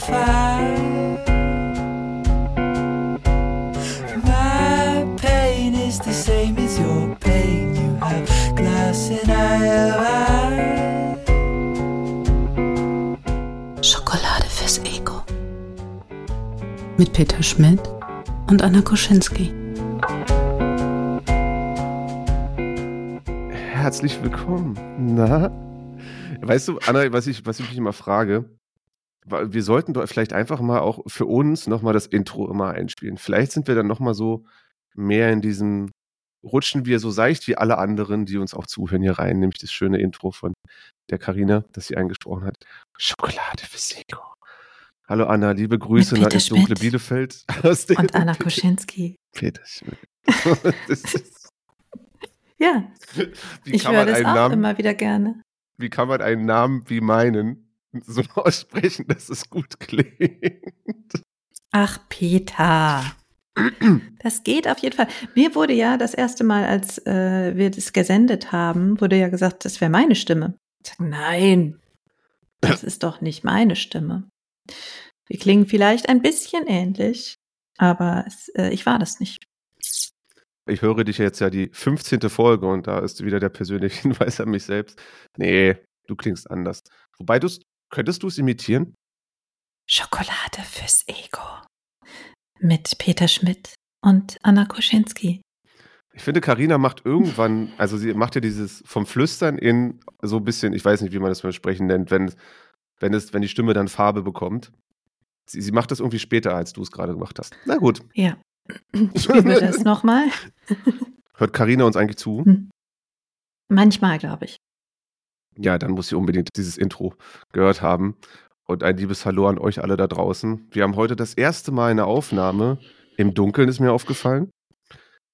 fire. My pain is the same as your pain. You have glass and I have ice. Schokolade fürs Ego. Mit Peter Schmidt und Anna Koschinski. Herzlich willkommen. Na? Weißt du, Anna, was ich, was ich mich immer frage, wir sollten doch vielleicht einfach mal auch für uns nochmal das Intro immer einspielen. Vielleicht sind wir dann nochmal so mehr in diesem, rutschen wir so seicht wie alle anderen, die uns auch zuhören hier rein, nämlich das schöne Intro von der Karina, das sie eingesprochen hat. Schokolade für Seko. Hallo Anna, liebe Grüße nach ins dunkle. Bielefeld. Aus dem- Und Anna Koschinski. Peter Schmidt. Das ist- Ja, wie ich höre das auch Namen immer wieder gerne. wie kann man einen Namen wie meinen so aussprechen, dass es gut klingt? Ach, Peter. Das geht auf jeden Fall. Mir wurde ja das erste Mal, als äh, wir das gesendet haben, wurde ja gesagt, das wäre meine Stimme. Ich sag, nein, das ist doch nicht meine Stimme. Wir klingen vielleicht ein bisschen ähnlich, aber es, äh, ich war das nicht. Ich höre dich jetzt ja die 15. Folge und da ist wieder der persönliche Hinweis an mich selbst. Nee, du klingst anders. Wobei du könntest du es imitieren? Schokolade fürs Ego. Mit Peter Schmidt und Anna Koschinski. Ich finde, Karina macht irgendwann, also sie macht ja dieses vom Flüstern in so ein bisschen, ich weiß nicht, wie man das beim Sprechen nennt, wenn, wenn, es, wenn die Stimme dann Farbe bekommt. Sie, sie macht das irgendwie später, als du es gerade gemacht hast. Na gut. Ja. Spielen wir das nochmal? Hört Karina uns eigentlich zu? Hm. Manchmal, glaube ich. Ja, dann muss sie unbedingt dieses Intro gehört haben. Und ein liebes Hallo an euch alle da draußen. Wir haben heute das erste Mal eine Aufnahme im Dunkeln, ist mir aufgefallen.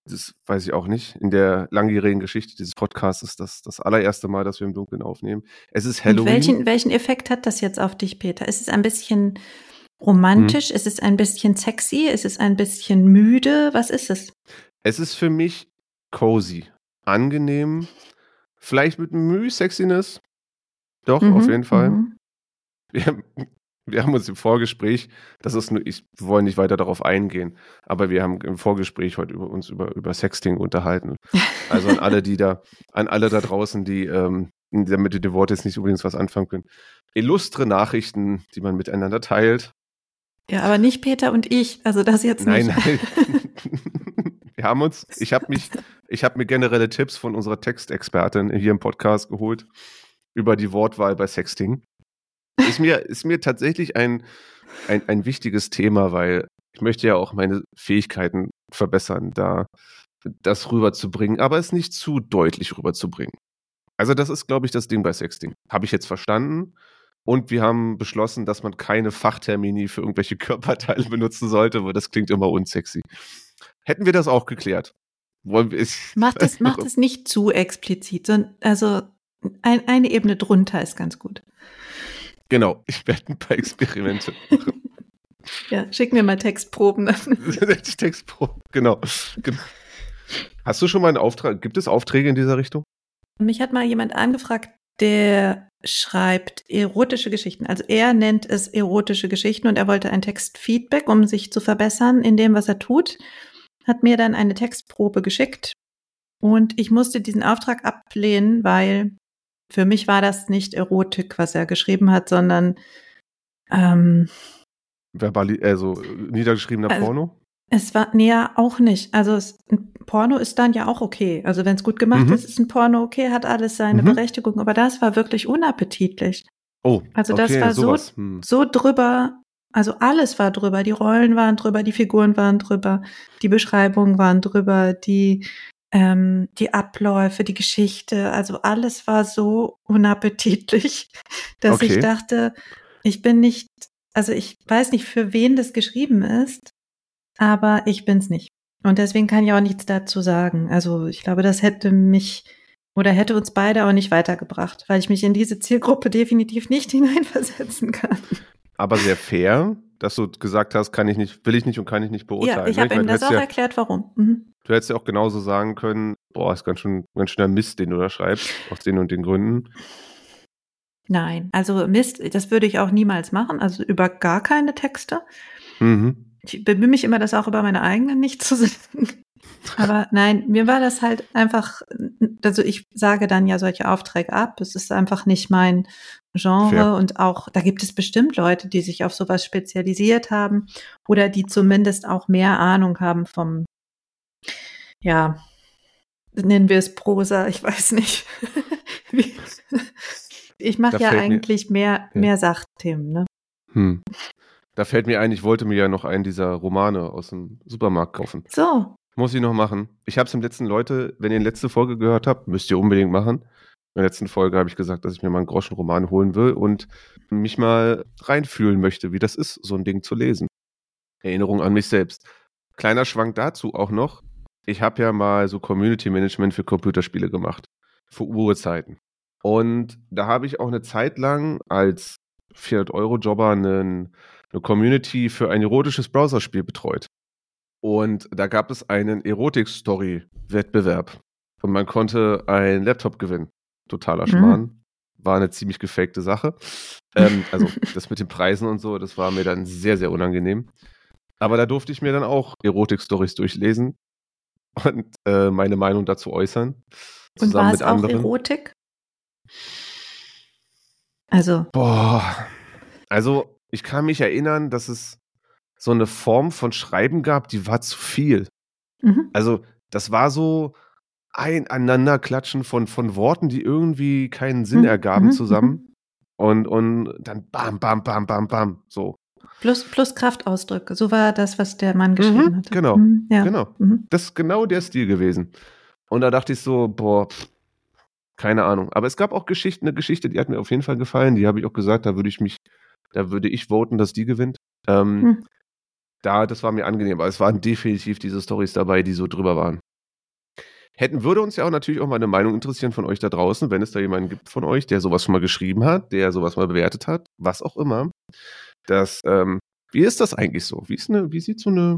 Das weiß ich auch nicht. In der langjährigen Geschichte dieses Podcasts ist das das allererste Mal, dass wir im Dunkeln aufnehmen. Es ist Und Halloween. welchen, welchen Effekt hat das jetzt auf dich, Peter? Ist es ein bisschen romantisch? Hm. Ist es ein bisschen sexy? Ist es ein bisschen müde? Was ist es? Es ist für mich cozy, angenehm, vielleicht mit Mühe Sexiness. Doch, Mhm, auf jeden Fall. mhm. Wir, wir haben uns im Vorgespräch, das ist nur, ich wollen nicht weiter darauf eingehen, aber wir haben im Vorgespräch heute über uns über, über Sexting unterhalten. Also an alle, die da, an alle da draußen, die ähm, damit mit dem Wort jetzt nicht übrigens was anfangen können. Illustre Nachrichten, die man miteinander teilt. Ja, aber nicht Peter und ich. Also das jetzt Nein, nicht. nein. wir haben uns, ich habe mich, ich habe mir generelle Tipps von unserer Textexpertin hier im Podcast geholt über die Wortwahl bei Sexting. Ist mir, ist mir tatsächlich ein, ein, ein wichtiges Thema, weil ich möchte ja auch meine Fähigkeiten verbessern, da das rüberzubringen, aber es nicht zu deutlich rüberzubringen. Also das ist, glaube ich, das Ding bei Sexting. Habe ich jetzt verstanden. Und wir haben beschlossen, dass man keine Fachtermini für irgendwelche Körperteile benutzen sollte, weil das klingt immer unsexy. Hätten wir das auch geklärt? Wollen wir es? Macht es, macht es nicht zu explizit. sondern- Also ein, eine Ebene drunter ist ganz gut. Genau, ich werde ein paar Experimente machen. Ja, schick mir mal Textproben. Textpro, genau. genau. Hast du schon mal einen Auftrag? Gibt es Aufträge in dieser Richtung? Mich hat mal jemand angefragt, der schreibt erotische Geschichten. Also er nennt es erotische Geschichten und er wollte ein Textfeedback, um sich zu verbessern in dem, was er tut. Hat mir dann eine Textprobe geschickt und ich musste diesen Auftrag ablehnen, weil für mich war das nicht Erotik, was er geschrieben hat, sondern ähm, Verbali also niedergeschriebener Also- Porno? es war näher auch nicht. Also es, ein Porno ist dann ja auch okay. Also wenn es gut gemacht Mhm. ist, ist ein Porno okay, hat alles seine Mhm. Berechtigung. Aber das war wirklich unappetitlich. Oh, Also das okay, war so- sowas. Hm. So drüber, also alles war drüber. Die Rollen waren drüber, die Figuren waren drüber, die Beschreibungen waren drüber, die ähm, die Abläufe, die Geschichte. Also alles war so unappetitlich, dass ich Okay. dachte, ich bin nicht, also ich weiß nicht, für wen das geschrieben ist, aber ich bin's nicht. Und deswegen kann ich auch nichts dazu sagen. Also ich glaube, das hätte mich oder hätte uns beide auch nicht weitergebracht, weil ich mich in diese Zielgruppe definitiv nicht hineinversetzen kann. Aber sehr fair, dass du gesagt hast, kann ich nicht, will ich nicht und kann ich nicht beurteilen. ja, ich ne? habe ihm das auch ja, erklärt, warum. Mhm. Du hättest ja auch genauso sagen können, boah, ist ganz schön, ganz schöner Mist, den du da schreibst, aus den und den Gründen. Nein, also Mist, das würde ich auch niemals machen, also über gar keine Texte. Mhm. Ich bemühe mich immer, das auch über meine eigenen nicht zu sagen. Aber nein, mir war das halt einfach, also ich sage dann ja solche Aufträge ab. Es ist einfach nicht mein Genre Fair. und auch, da gibt es bestimmt Leute, die sich auf sowas spezialisiert haben oder die zumindest auch mehr Ahnung haben vom, ja, nennen wir es Prosa, ich weiß nicht. Ich mache ja fällt mir- eigentlich mehr, Ja. mehr Sachthemen, ne? Hm. Da fällt mir ein, ich wollte mir ja noch einen dieser Romane aus dem Supermarkt kaufen. So, Muss ich noch machen. Ich habe es im letzten Leute, wenn ihr die letzte Folge gehört habt, müsst ihr unbedingt machen. In der letzten Folge habe ich gesagt, dass ich mir mal einen Groschenroman holen will und mich mal reinfühlen möchte, wie das ist, so ein Ding zu lesen. Erinnerung an mich selbst. Kleiner Schwank dazu auch noch. Ich habe ja mal so Community Management für Computerspiele gemacht. Für Urzeiten. Und da habe ich auch eine Zeit lang als 400-Euro-Jobber einen, eine Community für ein erotisches Browserspiel betreut. Und da gab es einen Erotik-Story-Wettbewerb. Und man konnte einen Laptop gewinnen. Totaler Mhm. Schmarrn. War eine ziemlich gefakte Sache. Ähm, also das mit den Preisen und so, das war mir dann sehr, sehr unangenehm. Aber da durfte ich mir dann auch Erotik-Stories durchlesen und äh, meine Meinung dazu äußern. und war es mit auch anderen. Erotik? Also, Boah. Also, ich kann mich erinnern, dass es so eine Form von Schreiben gab, die war zu viel. mhm. Also, das war so ein Aneinanderklatschen von, von Worten, die irgendwie keinen Sinn Mhm, ergaben mhm, zusammen. Und, und dann bam, bam, bam, bam, bam. So. Plus, plus Kraftausdrücke. So war das, was der Mann geschrieben hatte. genau, Mhm, ja. Genau. Mhm. Das ist genau der Stil gewesen. Und da dachte ich so, boah, pff, keine Ahnung. Aber es gab auch Geschichten, eine Geschichte, die hat mir auf jeden Fall gefallen. Die habe ich auch gesagt, da würde ich mich, da würde ich voten, dass die gewinnt. Ähm, Hm. Da, das war mir angenehm, aber es waren definitiv diese Stories dabei, die so drüber waren. Hätten, würde uns ja auch natürlich auch mal eine Meinung interessieren von euch da draußen, wenn es da jemanden gibt von euch, der sowas schon mal geschrieben hat, der sowas mal bewertet hat, was auch immer. Das, ähm, wie ist das eigentlich so? Wie ist eine, wie sieht so eine,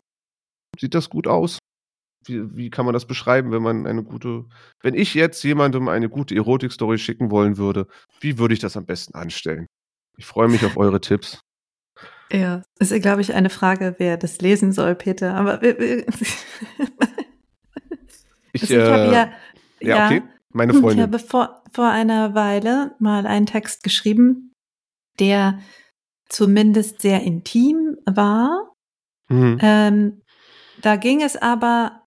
sieht das gut aus? Wie, wie kann man das beschreiben, wenn man eine gute, wenn ich jetzt jemandem eine gute Erotik-Story schicken wollen würde, wie würde ich das am besten anstellen? Ich freue mich auf eure Tipps. Ja, ist, glaube ich, eine Frage, wer das lesen soll, Peter. Aber wir- wir- Ich, Also ich habe äh, ja, ja, okay. Meine Ich Freundin. habe vor, vor einer Weile mal einen Text geschrieben, der zumindest sehr intim war. Mhm. Ähm, da ging es aber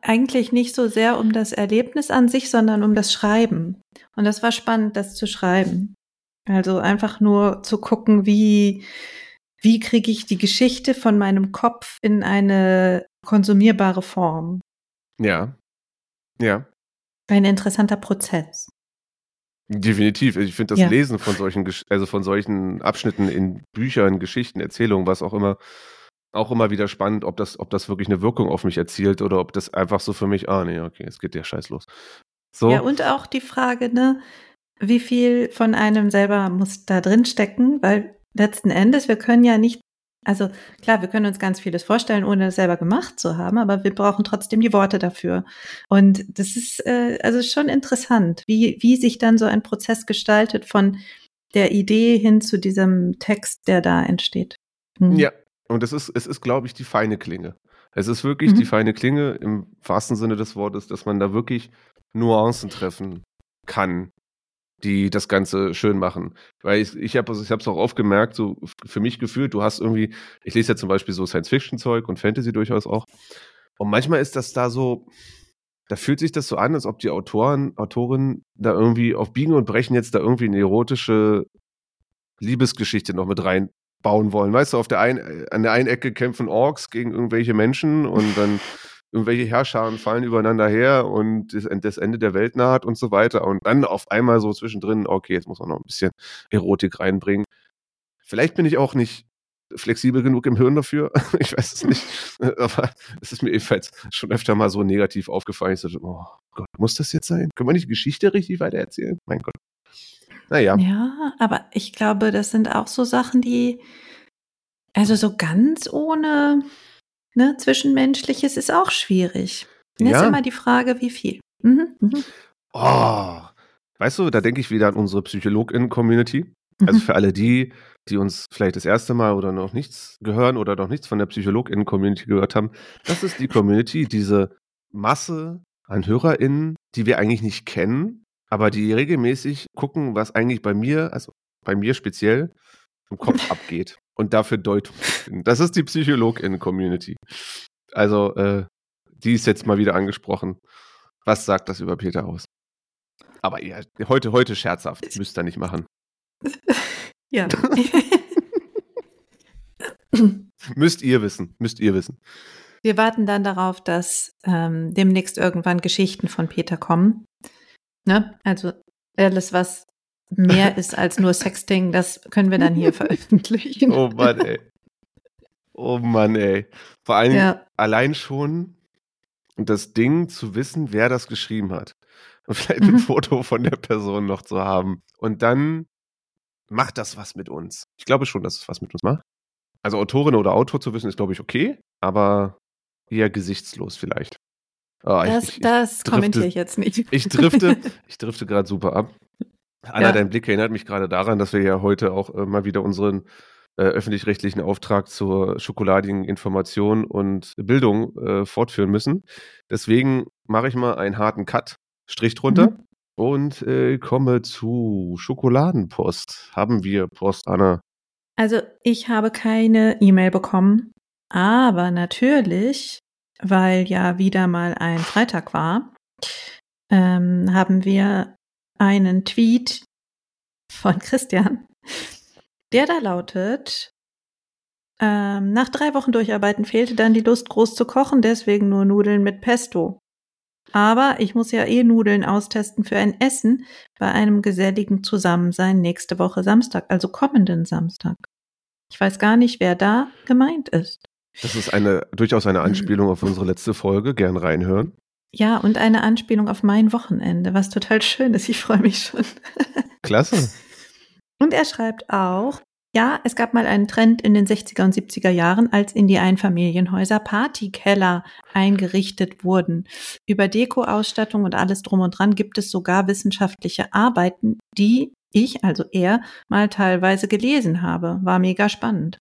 eigentlich nicht so sehr um das Erlebnis an sich, sondern um das Schreiben. Und das war spannend, das zu schreiben. Also einfach nur zu gucken, wie, wie kriege ich die Geschichte von meinem Kopf in eine konsumierbare Form. Ja. Ja. Ein interessanter Prozess. Definitiv. Ich finde das Ja. Lesen von solchen, also von solchen Abschnitten in Büchern, Geschichten, Erzählungen, was auch immer, auch immer wieder spannend, ob das, ob das wirklich eine Wirkung auf mich erzielt oder ob das einfach so für mich, ah nee, okay, es geht der Scheiß los. So. Ja, und auch die Frage, ne, wie viel von einem selber muss da drin stecken, weil letzten Endes, wir können ja nicht, also klar, wir können uns ganz vieles vorstellen, ohne es selber gemacht zu haben, aber wir brauchen trotzdem die Worte dafür. Und das ist äh, also schon interessant, wie, wie sich dann so ein Prozess gestaltet von der Idee hin zu diesem Text, der da entsteht. Hm. Ja, und es ist, es ist, glaube ich, die feine Klinge. Es ist wirklich Mhm. die feine Klinge im wahrsten Sinne des Wortes, dass man da wirklich Nuancen treffen kann, die das Ganze schön machen. Weil ich, ich habe ich es auch oft gemerkt, so für mich gefühlt, du hast irgendwie, ich lese ja zum Beispiel so Science-Fiction-Zeug und Fantasy durchaus auch. Und manchmal ist das da so, da fühlt sich das so an, als ob die Autoren, Autorinnen da irgendwie auf Biegen und Brechen jetzt da irgendwie eine erotische Liebesgeschichte noch mit reinbauen wollen. Weißt du, auf der einen, an der einen Ecke kämpfen Orks gegen irgendwelche Menschen und dann irgendwelche Herrscharen fallen übereinander her und das, Ende der Welt naht und so weiter. Und dann auf einmal so zwischendrin, okay, jetzt muss man noch ein bisschen Erotik reinbringen. Vielleicht bin ich auch nicht flexibel genug im Hirn dafür. ich weiß es nicht. Aber es ist mir ebenfalls schon öfter mal so negativ aufgefallen. Ich so, oh Gott, muss das jetzt sein? Können wir nicht Geschichte richtig weitererzählen? Mein Gott. Naja. Ja, aber ich glaube, das sind auch so Sachen, die, also so ganz ohne ne, Zwischenmenschliches ist auch schwierig. Und Ja. ist immer die Frage, wie viel. Mhm, mhm. Oh, weißt du, da denke ich wieder an unsere PsychologInnen-Community. Also Mhm. für alle die, die uns vielleicht das erste Mal oder noch nichts gehören oder noch nichts von der PsychologInnen-Community gehört haben. Das ist die Community, diese Masse an HörerInnen, die wir eigentlich nicht kennen, aber die regelmäßig gucken, was eigentlich bei mir, also bei mir speziell, im Kopf abgeht und dafür Deutung finden. Das ist die PsychologInnen-Community. Also, äh, die ist jetzt mal wieder angesprochen. Was sagt das über Peter aus? Aber ja, heute, heute scherzhaft. Müsst ihr nicht machen. Ja. Müsst ihr wissen. Müsst ihr wissen. Wir warten dann darauf, dass ähm, demnächst irgendwann Geschichten von Peter kommen. Ne? Also alles, was mehr ist als nur Sexting, das können wir dann hier veröffentlichen. Oh Mann, ey. Oh Mann, ey. Vor allem Ja, allein schon das Ding zu wissen, wer das geschrieben hat. Und vielleicht ein Mhm. Foto von der Person noch zu haben. Und dann macht das was mit uns. Ich glaube schon, dass es was mit uns macht. Also Autorin oder Autor zu wissen, ist, glaube ich, okay, aber eher gesichtslos vielleicht. Ich- das, ich, ich, das drifte- kommentiere ich jetzt nicht. ich drifte, ich drifte gerade super ab. Anna, Ja. dein Blick erinnert mich gerade daran, dass wir ja heute auch äh, mal wieder unseren äh, öffentlich-rechtlichen Auftrag zur schokoladigen Information und Bildung äh, fortführen müssen. Deswegen mache ich mal einen harten Cut, Strich drunter Mhm. und äh, komme zu Schokoladenpost. Haben wir Post, Anna? Also ich habe keine E-Mail bekommen, aber natürlich, weil ja wieder mal ein Freitag war, ähm, haben wir einen Tweet von Christian, der da lautet, ähm, nach drei Wochen Durcharbeiten fehlte dann die Lust groß zu kochen, deswegen nur Nudeln mit Pesto. Aber ich muss ja eh Nudeln austesten für ein Essen bei einem geselligen Zusammensein nächste Woche Samstag, also kommenden Samstag. Ich weiß gar nicht, wer da gemeint ist. Das ist eine durchaus eine Anspielung auf unsere letzte Folge. Gern reinhören. Ja, und eine Anspielung auf mein Wochenende, was total schön ist. Ich freue mich schon. Klasse. Und er schreibt auch, ja, es gab mal einen Trend in den 60er und 70er Jahren, als in die Einfamilienhäuser Partykeller eingerichtet wurden. Über Dekoausstattung und alles drum und dran gibt es sogar wissenschaftliche Arbeiten, die ich, also er, mal teilweise gelesen habe. War mega spannend.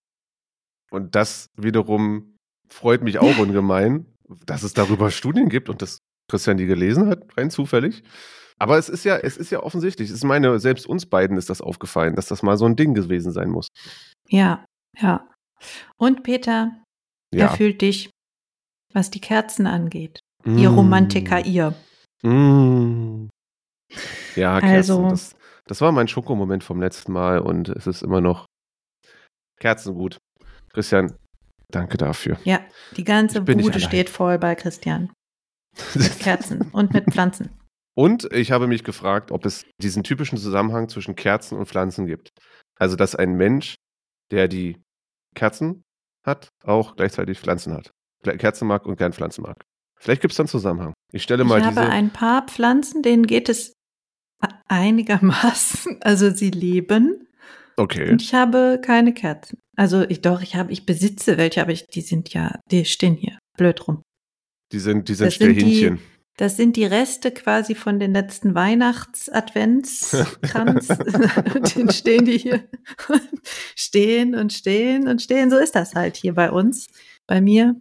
Und das wiederum freut mich auch ungemein, dass es darüber Studien gibt und dass Christian die gelesen hat, rein zufällig. Aber es ist ja, es ist ja offensichtlich. Es ist meine, selbst uns beiden ist das aufgefallen, dass das mal so ein Ding gewesen sein muss. Ja, ja. Und Peter, Ja. er fühlt dich, was die Kerzen angeht. Ihr Mm. Romantiker, ihr. Mm. Ja, Kerzen, Also- das, das war mein Schokomoment vom letzten Mal und es ist immer noch Kerzengut. Christian, danke dafür. Ja, die ganze Ich Bude steht voll bei Christian. Mit Kerzen und mit Pflanzen. Und ich habe mich gefragt, ob es diesen typischen Zusammenhang zwischen Kerzen und Pflanzen gibt. Also, dass ein Mensch, der die Kerzen hat, auch gleichzeitig Pflanzen hat. Kerzen mag und gern Pflanzen mag. Vielleicht gibt es dann Zusammenhang. Ich stelle Ich mal habe diese. ein paar Pflanzen, denen geht es einigermaßen. Also sie leben. okay. Und ich habe keine Kerzen. Also ich doch, ich habe, ich besitze welche, aber ich, die sind ja, die stehen hier blöd rum. Die sind, die sind Das sind die-. Das sind die Reste quasi von den letzten Weihnachts-Adventskranz. und den stehen die hier. stehen und stehen und stehen. So ist das halt hier bei uns. Bei mir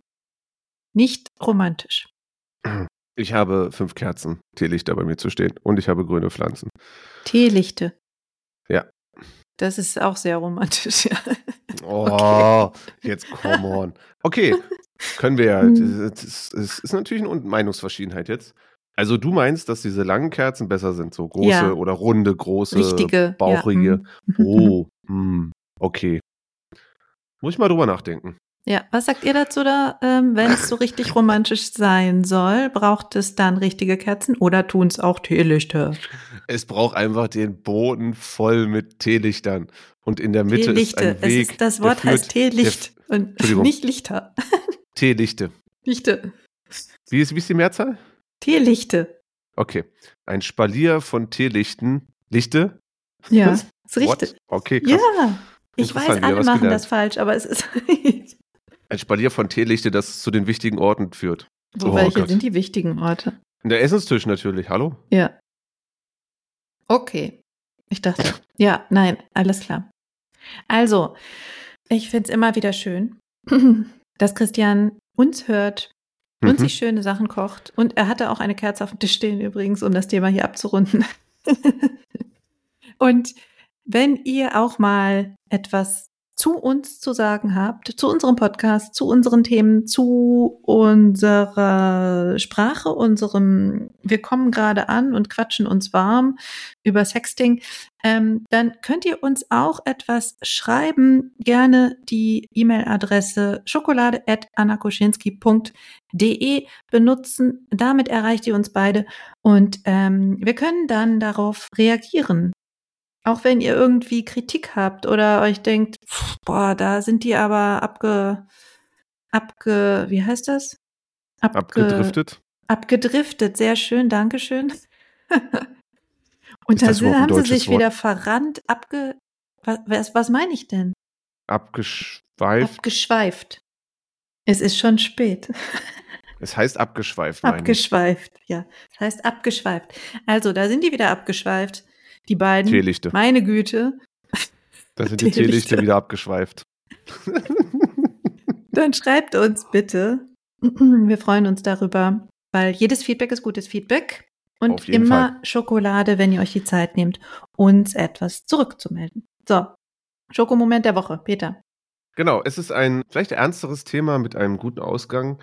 nicht romantisch. Ich habe fünf Kerzen, Teelichter bei mir zu stehen. Und ich habe grüne Pflanzen. Teelichte. Ja. Das ist auch sehr romantisch, ja. Oh, jetzt come on. Okay, können wir ja. Hm. Es es ist natürlich eine Meinungsverschiedenheit jetzt. Also du meinst, dass diese langen Kerzen besser sind, so große Ja. oder runde, große, Richtige. bauchige. Ja, mm. Oh, hm, okay. Muss ich mal drüber nachdenken. Ja, was sagt ihr dazu da? Ähm, Wenn es so richtig romantisch sein soll, braucht es dann richtige Kerzen oder tun es auch Teelichter? Es braucht einfach den Boden voll mit Teelichtern. Und in der Mitte ist Teelichte. ein Weg. ist, das Wort führt- heißt Teelicht und nicht Lichter. Teelichte. Lichte. Wie ist, wie ist die Mehrzahl? Teelichte. Okay. Ein Spalier von Teelichten. Lichte? Ja, ist What? richtig. Okay, krass. Ja, ich weiß, alle machen gelernt. das falsch, aber es ist. Ein Spalier von Teelichte, das zu den wichtigen Orten führt. Wo Oh welche Gott. sind die wichtigen Orte? Der Essenstisch natürlich, hallo? Ja. Okay. Ich dachte, ja, nein, alles klar. Also, ich finde es immer wieder schön, dass Christian uns hört und Mhm. sich schöne Sachen kocht. Und er hatte auch eine Kerze auf dem Tisch stehen übrigens, um das Thema hier abzurunden. und wenn ihr auch mal etwas zu uns zu sagen habt, zu unserem Podcast, zu unseren Themen, zu unserer Sprache, unserem, wir kommen gerade an und quatschen uns warm über Sexting, ähm, dann könnt ihr uns auch etwas schreiben. Gerne die E-Mail-Adresse schokolade.annakoschinski.de benutzen. Damit erreicht ihr uns beide und ähm, wir können dann darauf reagieren. Auch wenn ihr irgendwie Kritik habt oder euch denkt, pff, boah, da sind die aber abge, abge, wie heißt das? Abge, Abgedriftet. Abgedriftet, sehr schön, Dankeschön. Und da haben sie sich Wort? wieder verrannt, abge, was, was, meine ich denn? Abgeschweift. Abgeschweift. Es ist schon spät. es heißt abgeschweift, meine ich. Abgeschweift, ja. Das heißt abgeschweift. Also, da sind die wieder abgeschweift. Die beiden. Teelichte. Meine Güte. Da sind die Teelichte. Wieder abgeschweift. Dann schreibt uns bitte. Wir freuen uns darüber, weil jedes Feedback ist gutes Feedback. Und immer Fall. Schokolade, wenn ihr euch die Zeit nehmt, uns etwas zurückzumelden. So, Schokomoment der Woche, Peter. Genau, es ist ein vielleicht ernsteres Thema mit einem guten Ausgang.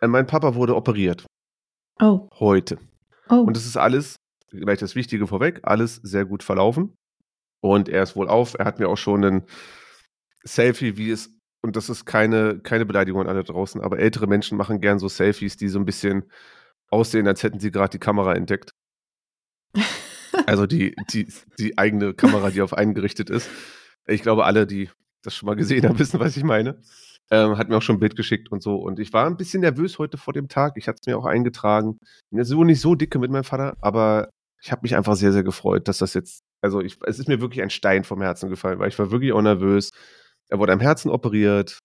Äh, Mein Papa wurde operiert. Oh, Heute. oh. Und es ist alles, gleich das Wichtige vorweg, alles sehr gut verlaufen. Und er ist wohl auf. Er hat mir auch schon ein Selfie, wie es, und das ist keine, keine Beleidigung an alle draußen, aber ältere Menschen machen gern so Selfies, die so ein bisschen aussehen, als hätten sie gerade die Kamera entdeckt. Also die, die, die eigene Kamera, die auf einen gerichtet ist. Ich glaube, alle, die das schon mal gesehen haben, wissen, was ich meine. Ähm, hat mir auch schon ein Bild geschickt und so. Und ich war ein bisschen nervös heute vor dem Tag. Ich hatte es mir auch eingetragen. Bin jetzt so nicht so dicke mit meinem Vater, aber ich habe mich einfach sehr, sehr gefreut, dass das jetzt, also ich, es ist mir wirklich ein Stein vom Herzen gefallen, weil ich war wirklich auch nervös. Er wurde am Herzen operiert,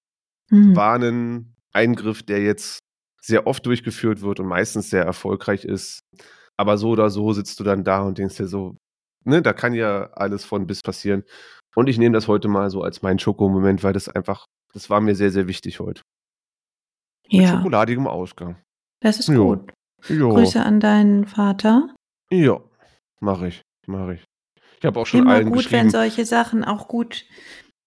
Hm. war ein Eingriff, der jetzt sehr oft durchgeführt wird und meistens sehr erfolgreich ist. Aber so oder so sitzt du dann da und denkst dir so, ne, da kann ja alles von bis passieren. Und ich nehme das heute mal so als meinen Schokomoment, weil das einfach, das war mir sehr, sehr wichtig heute. Mit Ja, schokoladigem Ausgang. das ist Jo. gut. Ja, Grüße an deinen Vater. Ja, mache ich, mache ich. Ich habe auch schon Immer allen gut, wenn geschrieben. solche Sachen auch gut,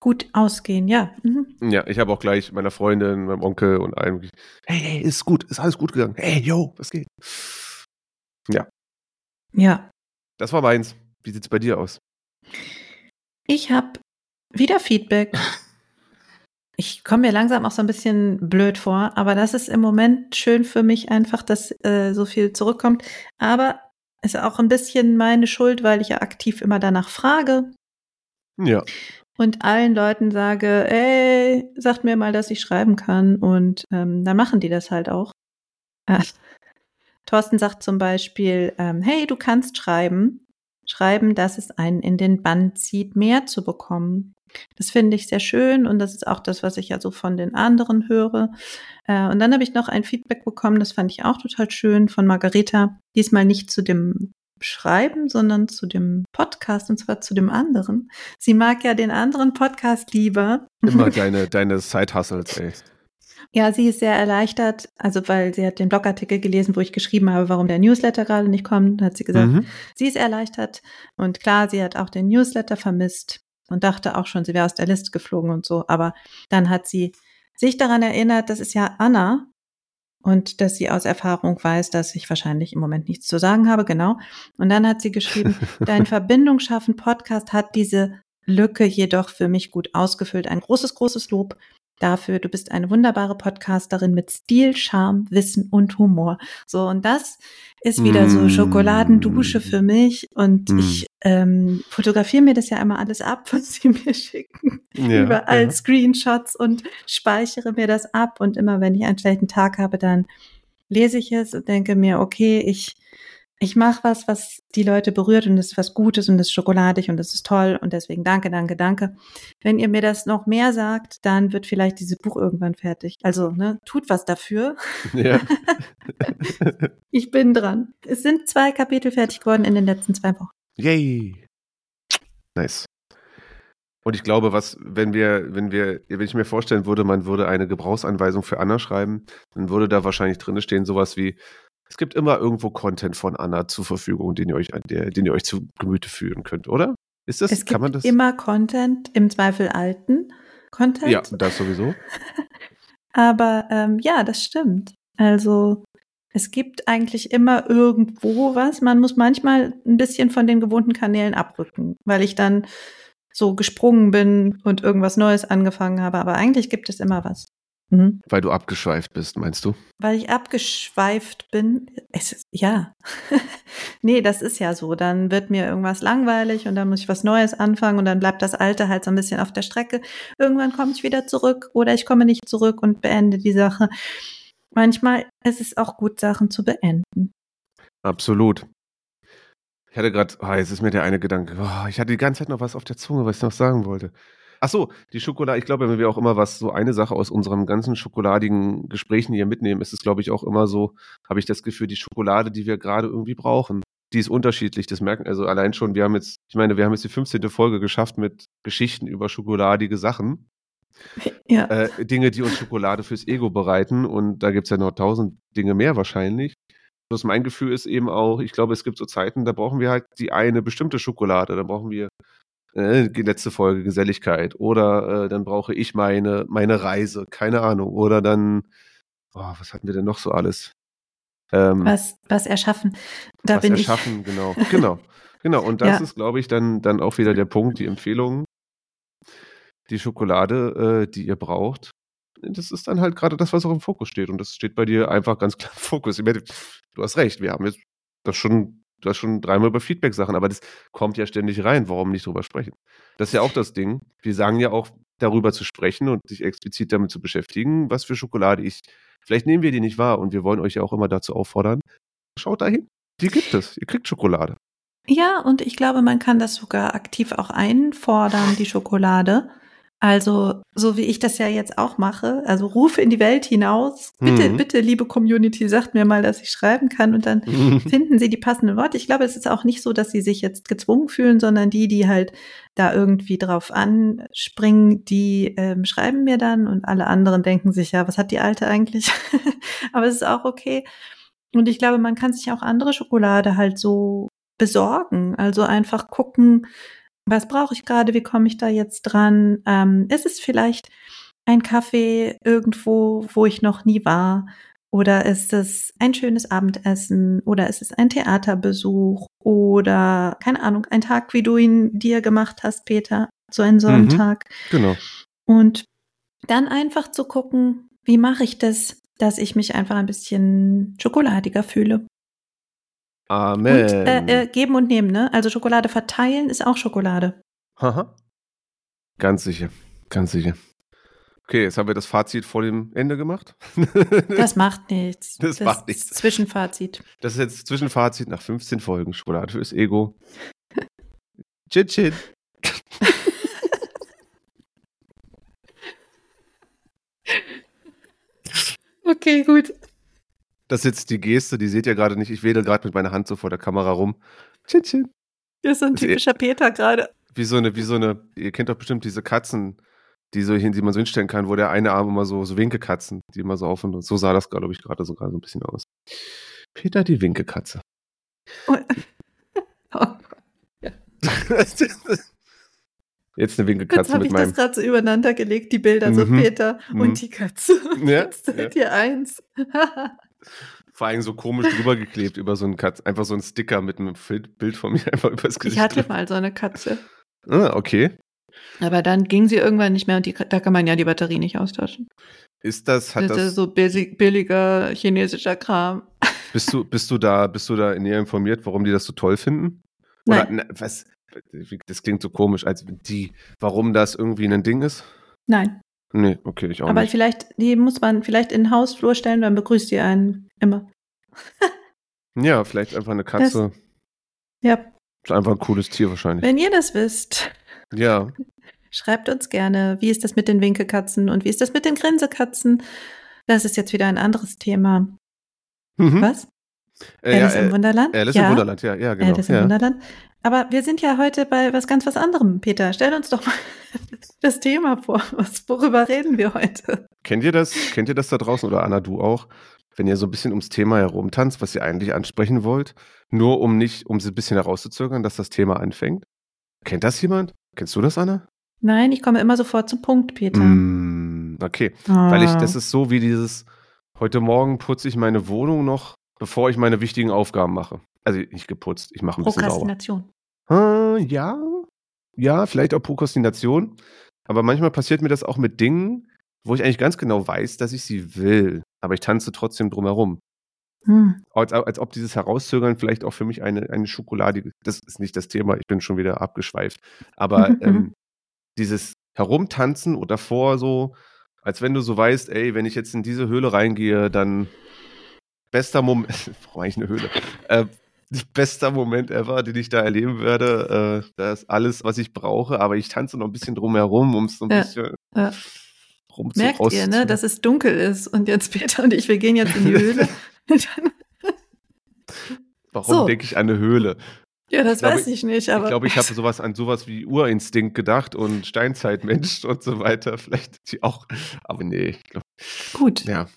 gut ausgehen. Ja. Mhm. Ja, ich habe auch gleich meiner Freundin, meinem Onkel und allen, gesagt, hey, hey, ist gut, ist alles gut gegangen. Hey, yo, was geht? Ja. Das war meins. Wie sieht's bei dir aus? Ich habe wieder Feedback. Ich komme mir langsam auch so ein bisschen blöd vor, aber das ist im Moment schön für mich einfach, dass äh, so viel zurückkommt. Aber ist auch ein bisschen meine Schuld, weil ich ja aktiv immer danach frage Ja. und allen Leuten sage, ey, sagt mir mal, dass ich schreiben kann. Und ähm, dann machen die das halt auch. Äh, Thorsten sagt zum Beispiel, ähm, hey, du kannst schreiben. Schreiben, dass es einen in den Bann zieht, mehr zu bekommen. Das finde ich sehr schön und das ist auch das, was ich ja so von den anderen höre. Äh, und dann habe ich noch ein Feedback bekommen, das fand ich auch total schön von Margareta. Diesmal nicht zu dem Schreiben, sondern zu dem Podcast und zwar zu dem anderen. Sie mag ja den anderen Podcast lieber. Immer deine, deine Side-Hustles, ey. Ja, sie ist sehr erleichtert, also weil sie hat den Blogartikel gelesen, wo ich geschrieben habe, warum der Newsletter gerade nicht kommt. Hat sie gesagt, Mhm. sie ist erleichtert und klar, sie hat auch den Newsletter vermisst und dachte auch schon, sie wäre aus der Liste geflogen und so. Aber dann hat sie sich daran erinnert, das ist ja Anna und dass sie aus Erfahrung weiß, dass ich wahrscheinlich im Moment nichts zu sagen habe, genau. Und dann hat sie geschrieben, dein Verbindung schaffen Podcast hat diese Lücke jedoch für mich gut ausgefüllt. Ein großes, großes Lob dafür. Du bist eine wunderbare Podcasterin mit Stil, Charme, Wissen und Humor. So, und das ist wieder so Mm. Schokoladendusche für mich. Und Mm. ich ähm, fotografiere mir das ja immer alles ab, was sie mir schicken. Ja, Überall ja. Screenshots und speichere mir das ab. Und immer wenn ich einen schlechten Tag habe, dann lese ich es und denke mir, okay, ich, ich mache was, was die Leute berührt und das ist was Gutes und das ist schokoladig und das ist toll und deswegen danke, danke, danke. Wenn ihr mir das noch mehr sagt, dann wird vielleicht dieses Buch irgendwann fertig. Also, ne, tut was dafür. Ja. Ich bin dran. Es sind zwei Kapitel fertig geworden in den letzten zwei Wochen. Yay. Nice. Und ich glaube, was, wenn wir, wenn wir, wenn ich mir vorstellen würde, man würde eine Gebrauchsanweisung für Anna schreiben, dann würde da wahrscheinlich drin stehen sowas wie, es gibt immer irgendwo Content von Anna zur Verfügung, den ihr euch, den ihr euch zu Gemüte führen könnt, oder? Ist das, Es kann man gibt das? immer Content, im Zweifel alten Content. Ja, das sowieso. Aber ähm, ja, das stimmt. Also es gibt eigentlich immer irgendwo was. Man muss manchmal ein bisschen von den gewohnten Kanälen abrücken, weil ich dann so gesprungen bin und irgendwas Neues angefangen habe. Aber eigentlich gibt es immer was. Mhm. Weil du abgeschweift bist, meinst du? Weil ich abgeschweift bin. Es ist, ja. nee, das ist ja so. Dann wird mir irgendwas langweilig und dann muss ich was Neues anfangen und dann bleibt das Alte halt so ein bisschen auf der Strecke. Irgendwann komme ich wieder zurück oder ich komme nicht zurück und beende die Sache. Manchmal ist es auch gut, Sachen zu beenden. Absolut. Ich hatte gerade, oh, jetzt ist mir der eine Gedanke. Oh, ich hatte die ganze Zeit noch was auf der Zunge, was ich noch sagen wollte. Ach so, die Schokolade. Ich glaube, wenn wir auch immer was, so eine Sache aus unserem ganzen schokoladigen Gesprächen hier mitnehmen, ist es, glaube ich, auch immer so, habe ich das Gefühl, die Schokolade, die wir gerade irgendwie brauchen, die ist unterschiedlich. Das merken, also allein schon, wir haben jetzt, ich meine, wir haben jetzt die 15. Folge geschafft mit Geschichten über schokoladige Sachen. Ja. Äh, Dinge, die uns Schokolade fürs Ego bereiten. Und da gibt's ja noch tausend Dinge mehr wahrscheinlich. Bloß mein Gefühl ist eben auch, ich glaube, es gibt so Zeiten, da brauchen wir halt die eine bestimmte Schokolade. Da brauchen wir äh, die letzte Folge Geselligkeit. Oder äh, dann brauche ich meine, meine Reise, keine Ahnung. Oder dann, oh, was hatten wir denn noch so alles? Ähm, was, was erschaffen. Da was bin erschaffen, genau. Genau. Genau. Und das Ja. ist, glaube ich, dann, dann auch wieder der Punkt, die Empfehlung. Die Schokolade, äh, die ihr braucht, das ist dann halt gerade das, was auch im Fokus steht. Und das steht bei dir einfach ganz klar im Fokus. Ich meine, du hast recht, wir haben jetzt das schon, du hast schon dreimal über Feedback-Sachen, aber das kommt ja ständig rein. Warum nicht drüber sprechen? Das ist ja auch das Ding. Wir sagen ja auch, darüber zu sprechen und sich explizit damit zu beschäftigen, was für Schokolade ich. Vielleicht nehmen wir die nicht wahr und wir wollen euch ja auch immer dazu auffordern. Schaut dahin. Die gibt es. Ihr kriegt Schokolade. Ja, und ich glaube, man kann das sogar aktiv auch einfordern, die Schokolade. Also, so wie ich das ja jetzt auch mache, also rufe in die Welt hinaus. Bitte, Mhm. bitte, liebe Community, sagt mir mal, dass ich schreiben kann und dann finden sie die passenden Worte. Ich glaube, es ist auch nicht so, dass sie sich jetzt gezwungen fühlen, sondern die, die halt da irgendwie drauf anspringen, die ähm, schreiben mir dann und alle anderen denken sich, ja, was hat die Alte eigentlich? Aber es ist auch okay. Und ich glaube, man kann sich auch andere Schokolade halt so besorgen. Also einfach gucken, was brauche ich gerade, wie komme ich da jetzt dran? Ähm, ist es vielleicht ein Kaffee irgendwo, wo ich noch nie war? Oder ist es ein schönes Abendessen? Oder ist es ein Theaterbesuch? Oder, keine Ahnung, ein Tag, wie du ihn dir gemacht hast, Peter, so ein Sonntag. Genau. Und dann einfach zu gucken, wie mache ich das, dass ich mich einfach ein bisschen schokoladiger fühle. Amen. Und äh, äh, geben und nehmen, ne? Also Schokolade verteilen ist auch Schokolade. Haha. Ganz sicher. Ganz sicher. Okay, jetzt haben wir das Fazit vor dem Ende gemacht. Das macht nichts. Das macht nichts. Zwischenfazit. Das ist jetzt Zwischenfazit nach 15 Folgen Schokolade fürs Ego. Chin Chin. Okay, gut. Das ist jetzt die Geste, die seht ihr gerade nicht. Ich wedel gerade mit meiner Hand so vor der Kamera rum. Chin Chin. Das ist ein Das ist eh- typischer Peter gerade. Wie so eine, wie so eine, ihr kennt doch bestimmt diese Katzen, die so hin, die man so hinstellen kann, wo der eine Arm immer so, so Winkekatzen, die immer so auf und so sah das, glaube ich, gerade so gerade so ein bisschen aus. Peter die Winkekatze. Oh, Jetzt eine jetzt Winkekatze habe mit ich das gerade so übereinander gelegt, die Bilder, so Mhm. Peter Mhm. und die Katze. Ja, Jetzt seid ihr eins. Vor allem so komisch drüber geklebt über so einen Katz, einfach so ein Sticker mit einem Bild von mir einfach übers Gesicht. ich hatte drüber. mal so eine Katze. Ah, okay. Aber dann ging sie irgendwann nicht mehr und die, da kann man ja die Batterie nicht austauschen. Ist das, hat das ist das, so billig, billiger chinesischer Kram. bist du, bist du da, bist du da näher informiert, warum die das so toll finden? Oder, Nein. na, was, das klingt so komisch, als die, warum das irgendwie ein Ding ist? Nein. Nee, okay, ich auch Aber nicht. vielleicht, die muss man vielleicht in den Hausflur stellen, dann begrüßt die einen immer. Ja, vielleicht einfach eine Katze. Ja, Ist einfach ein cooles Tier wahrscheinlich. wenn ihr das wisst, Ja. schreibt uns gerne, wie ist das mit den Winkekatzen und wie ist das mit den Grinsekatzen? Das ist jetzt wieder ein anderes Thema. Mhm. Was? Äh, Alice ja, im äh, Wunderland? Alice ja. im Wunderland, ja, ja, genau. Alice im ja. Wunderland. Aber wir sind ja heute bei was ganz was anderem, Peter. Stell uns doch mal das Thema vor. Was, worüber reden wir heute? Kennt ihr das? Kennt ihr das da draußen oder Anna, du auch? Wenn ihr so ein bisschen ums Thema herumtanzt, was ihr eigentlich ansprechen wollt, nur um nicht, um sie ein bisschen herauszuzögern, dass das Thema anfängt? Kennt das jemand? Kennst du das, Anna? Nein, ich komme immer sofort zum Punkt, Peter. Mm, okay. Ah. Weil ich, das ist so wie dieses, heute Morgen putze ich meine Wohnung noch, bevor ich meine wichtigen Aufgaben mache. Also nicht geputzt, ich mache ein bisschen sauber. Prokrastination. Ah, ja, ja, vielleicht auch Prokrastination. Aber manchmal passiert mir das auch mit Dingen, wo ich eigentlich ganz genau weiß, dass ich sie will. Aber ich tanze trotzdem drumherum. Hm. Als, als ob dieses Herauszögern vielleicht auch für mich eine, eine schokoladige, das ist nicht das Thema, ich bin schon wieder abgeschweift. Aber ähm, dieses Herumtanzen oder davor so, als wenn du so weißt, ey, wenn ich jetzt in diese Höhle reingehe, dann bester Moment, warum eigentlich eine Höhle? Äh, bester Moment ever, den ich da erleben werde. Äh, das ist alles, was ich brauche, aber ich tanze noch ein bisschen drumherum, um es so ein Ja, bisschen ja. rum Merkt ihr, ne, dass es dunkel ist und jetzt Peter und ich, wir gehen jetzt in die Höhle. Warum so. denke ich an eine Höhle? ja, das Ich glaube, weiß ich nicht, aber ich glaube, ich habe sowas an sowas wie Urinstinkt gedacht und Steinzeitmensch und so weiter. Vielleicht die auch. Aber nee, ich glaube, gut. ja,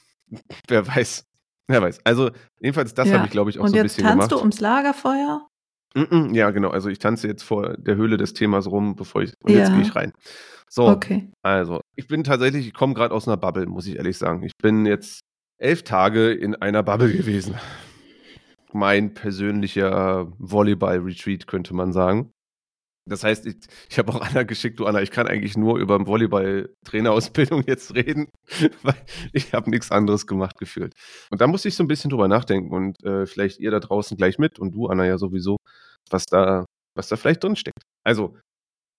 wer weiß. Wer weiß. Also, jedenfalls, das Ja. habe ich, glaube ich, auch und so ein jetzt bisschen tanzt gemacht. du ums Lagerfeuer? Mm-mm, ja, genau. Also, ich tanze jetzt vor der Höhle des Themas rum, bevor ich. Und jetzt Ja. gehe ich rein. So, Okay. also, ich bin tatsächlich, ich komme gerade aus einer Bubble, muss ich ehrlich sagen. Ich bin jetzt elf Tage in einer Bubble gewesen. Mein persönlicher Volleyball-Retreat, könnte man sagen. Das heißt, ich, ich habe auch Anna geschickt, du Anna, ich kann eigentlich nur über Volleyball-Trainerausbildung jetzt reden, weil ich habe nichts anderes gemacht gefühlt. Und da musste ich so ein bisschen drüber nachdenken und äh, vielleicht ihr da draußen gleich mit und du, Anna, ja sowieso, was da, was da vielleicht drin steckt. Also,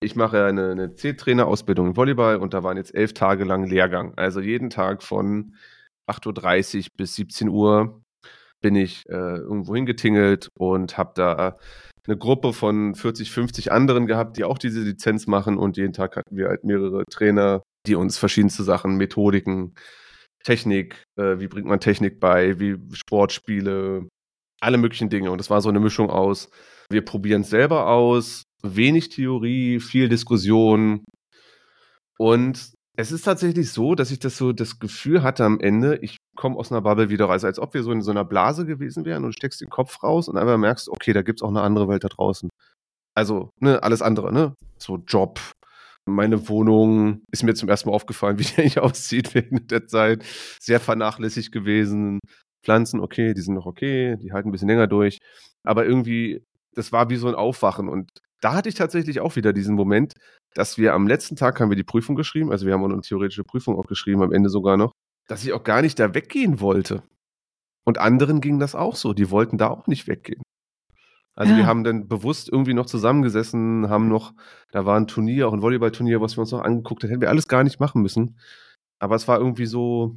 ich mache eine, eine C-Trainer-Ausbildung im Volleyball und da waren jetzt elf Tage lang Lehrgang. Also jeden Tag von 8.30 Uhr bis 17 Uhr bin ich äh, irgendwo hingetingelt und habe da eine Gruppe von 40, 50 anderen gehabt, die auch diese Lizenz machen und jeden Tag hatten wir halt mehrere Trainer, die uns verschiedenste Sachen, Methodiken, Technik, äh, wie bringt man Technik bei, wie Sportspiele, alle möglichen Dinge. Und das war so eine Mischung aus, wir probieren es selber aus, wenig Theorie, viel Diskussion. Und es ist tatsächlich so, dass ich das so das Gefühl hatte am Ende, ich komme aus einer Bubble wieder raus, als ob wir so in so einer Blase gewesen wären und steckst den Kopf raus und einfach merkst, okay, da gibt's auch eine andere Welt da draußen. Also, ne, alles andere, ne? So Job, meine Wohnung ist mir zum ersten Mal aufgefallen, wie die eigentlich aussieht während der Zeit. Sehr vernachlässigt gewesen. Pflanzen, okay, die sind noch okay, die halten ein bisschen länger durch. Aber irgendwie, das war wie so ein Aufwachen. Und da hatte ich tatsächlich auch wieder diesen Moment, dass wir am letzten Tag haben wir die Prüfung geschrieben, also wir haben auch eine theoretische Prüfung auch geschrieben, am Ende sogar noch, dass ich auch gar nicht da weggehen wollte. Und anderen ging das auch so, die wollten da auch nicht weggehen. Also Ja. wir haben dann bewusst irgendwie noch zusammengesessen, haben noch, da war ein Turnier, auch ein Volleyballturnier, was wir uns noch angeguckt haben, hätten wir alles gar nicht machen müssen. Aber es war irgendwie so,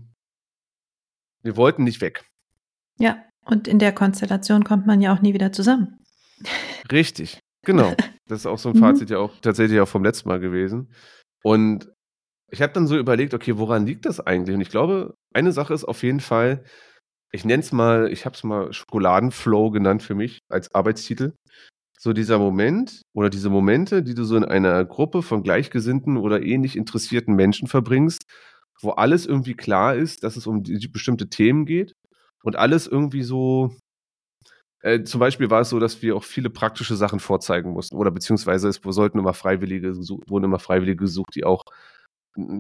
wir wollten nicht weg. Ja, und in der Konstellation kommt man ja auch nie wieder zusammen. Richtig, genau. Das ist auch so ein Mhm. Fazit ja auch tatsächlich auch vom letzten Mal gewesen. Und ich habe dann so überlegt, okay, woran liegt das eigentlich? Und ich glaube, eine Sache ist auf jeden Fall, ich nenne es mal, ich habe es mal Schokoladenflow genannt für mich als Arbeitstitel. So dieser Moment oder diese Momente, die du so in einer Gruppe von gleichgesinnten oder ähnlich interessierten Menschen verbringst, wo alles irgendwie klar ist, dass es um die bestimmte Themen geht und alles irgendwie so äh, zum Beispiel war es so, dass wir auch viele praktische Sachen vorzeigen mussten. Oder beziehungsweise es sollten immer Freiwillige wurden immer Freiwillige gesucht, die auch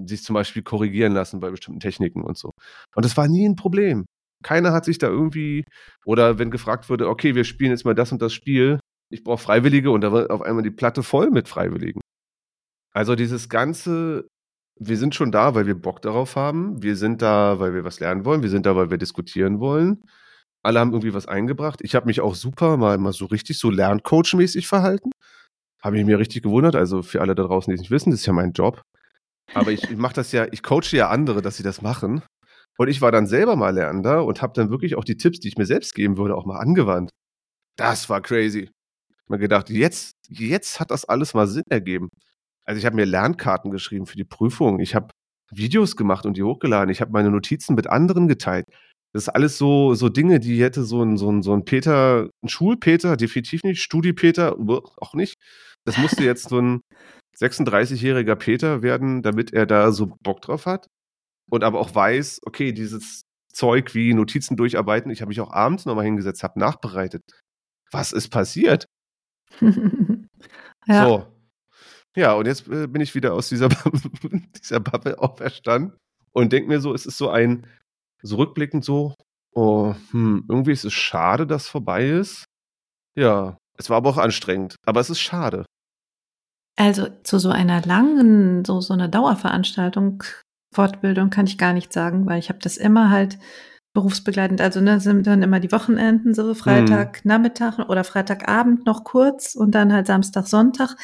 sich zum Beispiel korrigieren lassen bei bestimmten Techniken und so. Und das war nie ein Problem. Keiner hat sich da irgendwie, oder wenn gefragt wurde, okay, wir spielen jetzt mal das und das Spiel, ich brauche Freiwillige und da war auf einmal die Platte voll mit Freiwilligen. Also dieses ganze, wir sind schon da, weil wir Bock darauf haben, wir sind da, weil wir was lernen wollen, wir sind da, weil wir diskutieren wollen alle haben irgendwie was eingebracht. Ich habe mich auch super mal, mal so richtig so Lerncoach-mäßig verhalten. Habe ich mir richtig gewundert. Also für alle da draußen, die es nicht wissen, das ist ja mein Job. Aber ich, ich mache das ja, ich coache ja andere, dass sie das machen. Und ich war dann selber mal Lernender und habe dann wirklich auch die Tipps, die ich mir selbst geben würde, auch mal angewandt. Das war crazy. Ich hab mir gedacht, jetzt, jetzt hat das alles mal Sinn ergeben. Also ich habe mir Lernkarten geschrieben für die Prüfung. Ich habe Videos gemacht und die hochgeladen. Ich habe meine Notizen mit anderen geteilt Das ist alles so, so Dinge, die hätte so ein, so ein, so ein Peter, ein Schulpeter, definitiv nicht, Studi-Peter, auch nicht. Das musste jetzt so ein 36-jähriger Peter werden, damit er da so Bock drauf hat. Und aber auch weiß, okay, dieses Zeug wie Notizen durcharbeiten, ich habe mich auch abends nochmal hingesetzt, habe nachbereitet. Was ist passiert? ja. So. Ja, und jetzt äh, bin ich wieder aus dieser, dieser Bubble auferstanden und denke mir so, es ist so ein, so rückblickend so, oh, hm, irgendwie ist es schade, dass vorbei ist. Ja, es war aber auch anstrengend, aber es ist schade. Also zu so einer langen, so, so einer Dauerveranstaltung, Fortbildung kann ich gar nicht sagen, weil ich habe das immer halt berufsbegleitend, also ne, sind dann immer die Wochenenden, so Freitagnachmittag mhm. oder Freitagabend noch kurz und dann halt Samstag, Sonntag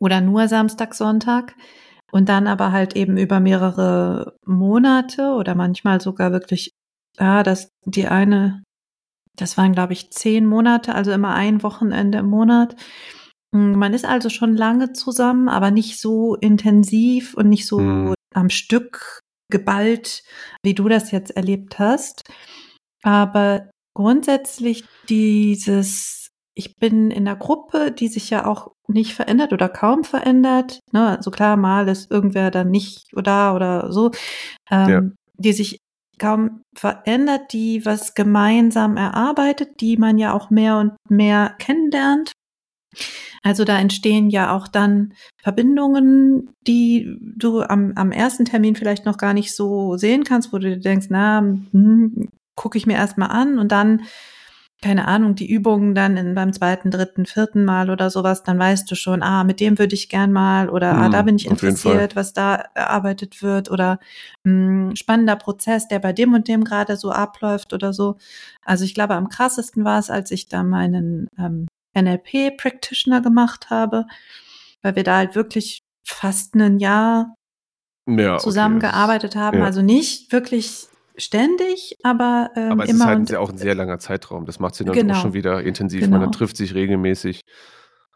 oder nur Samstag, Sonntag und dann aber halt eben über mehrere Monate oder manchmal sogar wirklich, ja, das die eine, das waren glaube ich zehn Monate, also immer ein Wochenende im Monat hm, man ist also schon lange zusammen, aber nicht so intensiv und nicht so mhm. am Stück geballt, wie du das jetzt erlebt hast. Aber grundsätzlich dieses, ich bin in einer Gruppe, die sich ja auch nicht verändert oder kaum verändert. Ne? Also klar, mal ist irgendwer dann nicht oder oder so, ähm, ja. die sich kaum verändert, die was gemeinsam erarbeitet, die man ja auch mehr und mehr kennenlernt. Also da entstehen ja auch dann Verbindungen, die du am, am ersten Termin vielleicht noch gar nicht so sehen kannst, wo du denkst, na, hm, gucke ich mir erstmal an und dann, keine Ahnung, die Übungen dann in, beim zweiten, dritten, vierten Mal oder sowas, dann weißt du schon, ah, mit dem würde ich gern mal oder ah, da hm, bin ich interessiert, was da erarbeitet wird oder mh, hm, spannender Prozess, der bei dem und dem gerade so abläuft oder so. Also ich glaube, am krassesten war es, als ich da meinen ähm, NLP-Practitioner gemacht habe, weil wir da halt wirklich fast ein Jahr ja, zusammengearbeitet okay. haben. Ja. Also nicht wirklich ständig, aber ähm, aber es immer ist halt auch ein sehr langer Zeitraum. Das macht sie dann genau. auch schon wieder intensiv. Genau. Man trifft sich regelmäßig.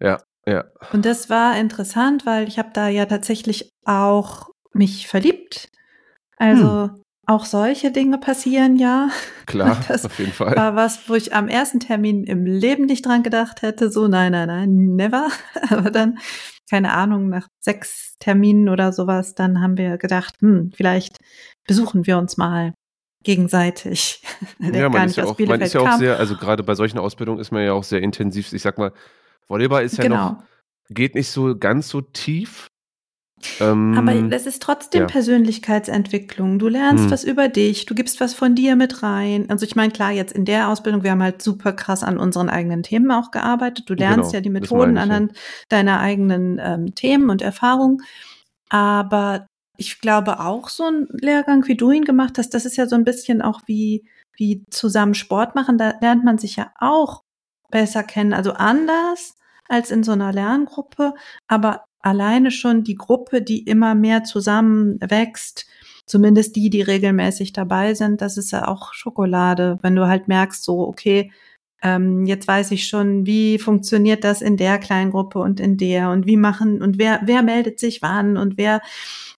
Ja, ja. Und das war interessant, weil ich habe da ja tatsächlich auch mich verliebt. Also hm. Auch solche Dinge passieren ja. Klar, das auf jeden Fall. War was, wo ich am ersten Termin im Leben nicht dran gedacht hätte. So, nein, nein, nein, never. Aber dann, keine Ahnung, nach sechs Terminen oder sowas, dann haben wir gedacht, hm, vielleicht besuchen wir uns mal gegenseitig. ja, man ist ja, auch, man ist ja auch sehr, also gerade bei solchen Ausbildungen ist man ja auch sehr intensiv. Ich sag mal, Volleyball ist ja genau. noch, geht nicht so ganz so tief, ähm, Aber das ist trotzdem ja. Persönlichkeitsentwicklung. Du lernst hm. was über dich, du gibst was von dir mit rein. Also ich meine, klar, jetzt in der Ausbildung, wir haben halt super krass an unseren eigenen Themen auch gearbeitet. Du lernst genau, ja die Methoden anhand ja. deiner eigenen ähm, Themen und Erfahrungen. Aber ich glaube auch so ein Lehrgang, wie du ihn gemacht hast, das ist ja so ein bisschen auch wie, wie zusammen Sport machen. Da lernt man sich ja auch besser kennen. Also anders als in so einer Lerngruppe, aber alleine schon die Gruppe, die immer mehr zusammenwächst, zumindest die, die regelmäßig dabei sind, das ist ja auch Schokolade, wenn du halt merkst, so, okay, ähm, jetzt weiß ich schon, wie funktioniert das in der kleinen Gruppe und in der und wie machen und wer, wer meldet sich wann und wer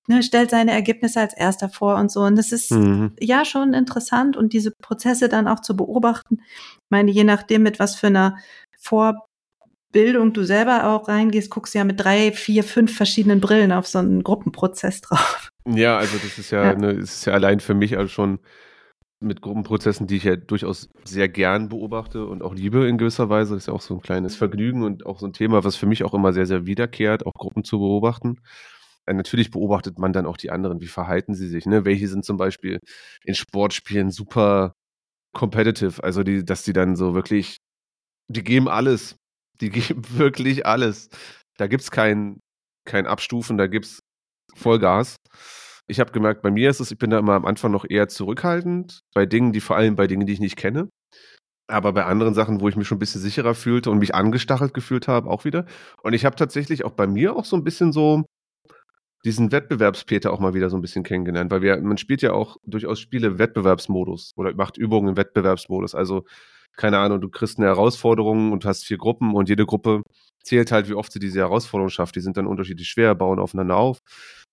ne, stellt seine Ergebnisse als erster vor und so. Und das ist mhm. ja schon interessant und diese Prozesse dann auch zu beobachten. Ich meine, je nachdem, mit was für einer Vor Bildung du selber auch reingehst, guckst ja mit drei, vier, fünf verschiedenen Brillen auf so einen Gruppenprozess drauf. Ja, also das ist ja, ja. Ne, ist ja allein für mich also schon mit Gruppenprozessen, die ich ja durchaus sehr gern beobachte und auch liebe in gewisser Weise. Das ist ja auch so ein kleines Vergnügen und auch so ein Thema, was für mich auch immer sehr, sehr wiederkehrt, auch Gruppen zu beobachten. Äh, natürlich beobachtet man dann auch die anderen, wie verhalten sie sich. Ne? Welche sind zum Beispiel in Sportspielen super competitive, also die, dass die dann so wirklich, die geben alles die geben wirklich alles. Da gibt es kein, kein Abstufen, da gibt es Vollgas. Ich habe gemerkt, bei mir ist es, ich bin da immer am Anfang noch eher zurückhaltend, bei Dingen, die vor allem bei Dingen, die ich nicht kenne. Aber bei anderen Sachen, wo ich mich schon ein bisschen sicherer fühlte und mich angestachelt gefühlt habe, auch wieder. Und ich habe tatsächlich auch bei mir auch so ein bisschen so diesen Wettbewerbspeter auch mal wieder so ein bisschen kennengelernt, weil wir, man spielt ja auch durchaus Spiele Wettbewerbsmodus oder macht Übungen im Wettbewerbsmodus. Also keine Ahnung, du kriegst eine Herausforderung und hast vier Gruppen und jede Gruppe zählt halt, wie oft sie diese Herausforderung schafft. Die sind dann unterschiedlich schwer, bauen aufeinander auf.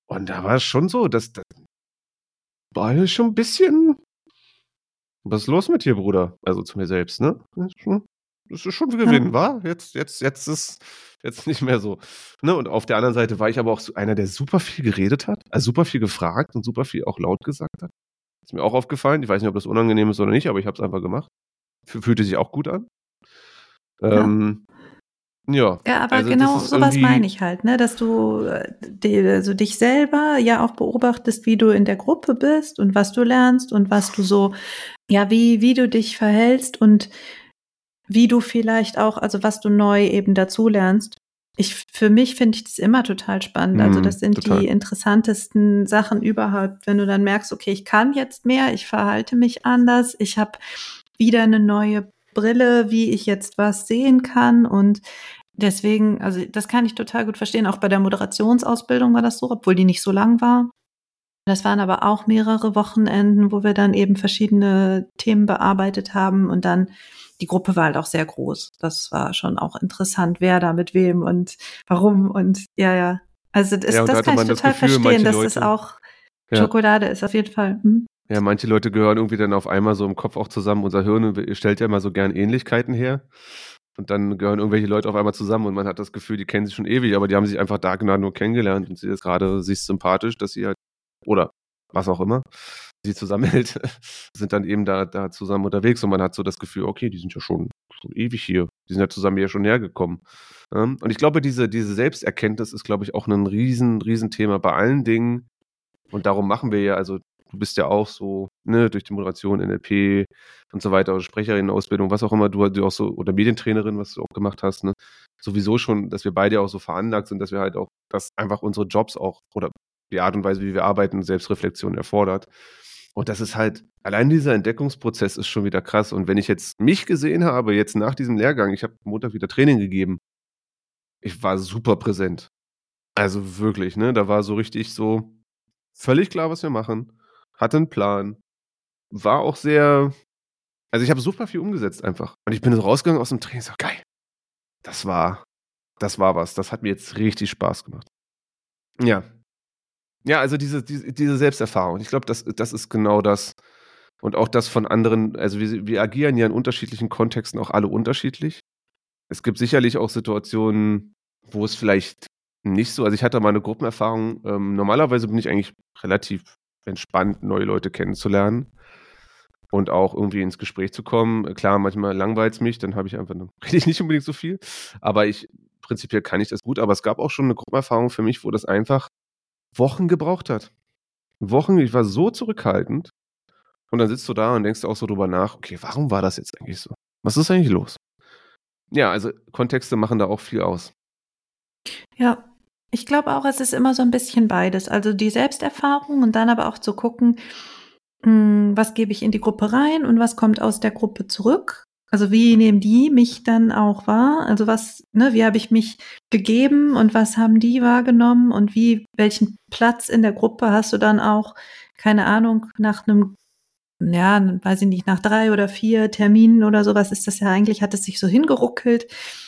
Und da war es schon so, dass das war schon ein bisschen, was ist los mit dir, Bruder? Also zu mir selbst, ne? Das ist schon, ein Gewinn, Ja. war? Jetzt, jetzt, jetzt ist jetzt nicht mehr so. Ne? Und auf der anderen Seite war ich aber auch einer, der super viel geredet hat, also super viel gefragt und super viel auch laut gesagt hat. Ist mir auch aufgefallen. Ich weiß nicht, ob das unangenehm ist oder nicht, aber ich habe es einfach gemacht. Fühlte sich auch gut an. Ähm, ja. Ja, aber Also genau sowas meine ich halt, ne, dass du äh, die, also dich selber ja auch beobachtest, wie du in der Gruppe bist und was du lernst und was du so, ja, wie, wie du dich verhältst und wie du vielleicht auch, also was du neu eben dazu lernst. Ich, für mich finde ich das immer total spannend. Also Mhm, das sind total. die interessantesten Sachen überhaupt, wenn du dann merkst, okay, ich kann jetzt mehr, ich verhalte mich anders, ich habe wieder eine neue Brille, wie ich jetzt was sehen kann und deswegen, also das kann ich total gut verstehen. Auch bei der Moderationsausbildung war das so, obwohl die nicht so lang war. Das waren aber auch mehrere Wochenenden, wo wir dann eben verschiedene Themen bearbeitet haben und dann die Gruppe war halt auch sehr groß. Das war schon auch interessant, wer da mit wem und warum und ja, ja. Also das, Ja, da das kann ich das total Gefühl, verstehen, dass das Leute- auch Ja. Schokolade ist auf jeden Fall. Hm? Ja, manche Leute gehören irgendwie dann auf einmal so im Kopf auch zusammen. Unser Hirn stellt ja immer so gern Ähnlichkeiten her. Und dann gehören irgendwelche Leute auf einmal zusammen und man hat das Gefühl, die kennen sich schon ewig, aber die haben sich einfach da genau nur kennengelernt und sie ist gerade, ist sympathisch, dass sie halt, oder was auch immer, sie zusammenhält, sind dann eben da, da zusammen unterwegs und man hat so das Gefühl, okay, die sind ja schon, schon ewig hier. Die sind ja zusammen hier schon hergekommen. Ähm, Und ich glaube, diese, diese Selbsterkenntnis ist, glaube ich, auch ein riesen, riesen Thema bei allen Dingen. Und darum machen wir ja, also du bist ja auch so, ne, durch die Moderation, NLP und so weiter, oder Sprecherin-Ausbildung, was auch immer, du, du auch so, oder Medientrainerin, was du auch gemacht hast, ne, sowieso schon, dass wir beide auch so veranlagt sind, dass wir halt auch, dass einfach unsere Jobs auch, oder die Art und Weise, wie wir arbeiten, Selbstreflexion erfordert. Und das ist halt, allein dieser Entdeckungsprozess ist schon wieder krass. Und wenn ich jetzt mich gesehen habe, jetzt nach diesem Lehrgang, ich habe Montag wieder Training gegeben, ich war super präsent. Also wirklich, ne? Da war so richtig so völlig klar, was wir machen, hatte einen Plan, war auch sehr, also ich habe super viel umgesetzt einfach. Und ich bin so rausgegangen aus dem Training, so geil. Das war, das war was. Das hat mir jetzt richtig Spaß gemacht. Ja. Ja, also diese, diese, diese Selbsterfahrung. Ich glaube, das, das ist genau das. Und auch das von anderen, also wir, wir agieren ja in unterschiedlichen Kontexten auch alle unterschiedlich. Es gibt sicherlich auch Situationen, wo es vielleicht nicht so, also ich hatte mal eine Gruppenerfahrung. Ähm, normalerweise bin ich eigentlich relativ entspannt, neue Leute kennenzulernen und auch irgendwie ins Gespräch zu kommen. Klar, manchmal langweilt es mich, dann habe ich einfach, rede ich nicht unbedingt so viel. Aber ich, prinzipiell kann ich das gut. Aber es gab auch schon eine Gruppenerfahrung für mich, wo das einfach Wochen gebraucht hat. Wochen, ich war so zurückhaltend. Und dann sitzt du da und denkst auch so drüber nach, okay, warum war das jetzt eigentlich so? Was ist eigentlich los? Ja, also Kontexte machen da auch viel aus. Ja, ich glaube auch, es ist immer so ein bisschen beides. Also die Selbsterfahrung und dann aber auch zu gucken, mh, was gebe ich in die Gruppe rein und was kommt aus der Gruppe zurück. Also wie nehmen die mich dann auch wahr? Also was, ne, wie habe ich mich gegeben und was haben die wahrgenommen und wie, welchen Platz in der Gruppe hast du dann auch, keine Ahnung, nach einem ja, weiß ich nicht, nach drei oder vier Terminen oder sowas ist das ja eigentlich, hat es sich so hingeruckelt.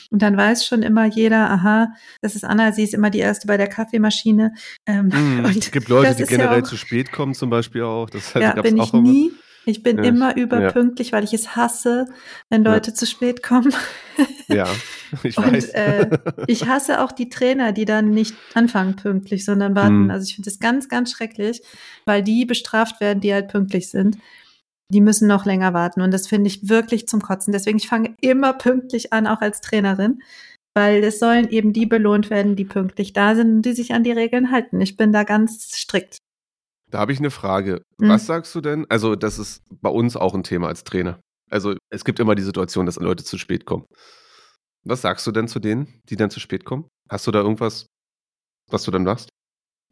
Und dann weiß schon immer jeder, aha, das ist Anna, sie ist immer die Erste bei der Kaffeemaschine. Ähm, und Es gibt Leute, die ist ja generell auch- zu spät kommen, zum Beispiel auch. Das ja, gab's bin auch ich immer. Ich bin Ja, immer ich- überpünktlich, weil ich es hasse, wenn. Leute zu spät kommen. Ja, ich Und, weiß. äh, Ich hasse auch die Trainer, die dann nicht anfangen pünktlich, sondern warten. Mhm. Also ich finde das ganz, ganz schrecklich, weil die bestraft werden, die halt pünktlich sind. Die müssen noch länger warten und das finde ich wirklich zum Kotzen. Deswegen, ich fange immer pünktlich an, auch als Trainerin, weil es sollen eben die belohnt werden, die pünktlich da sind und die sich an die Regeln halten. Ich bin da ganz strikt. Da habe ich eine Frage. Mhm. Was sagst du denn? Also, das ist bei uns auch ein Thema als Trainer. Also, es gibt immer die Situation, dass Leute zu spät kommen. Was sagst du denn zu denen, die dann zu spät kommen? Hast du da irgendwas, was du dann machst?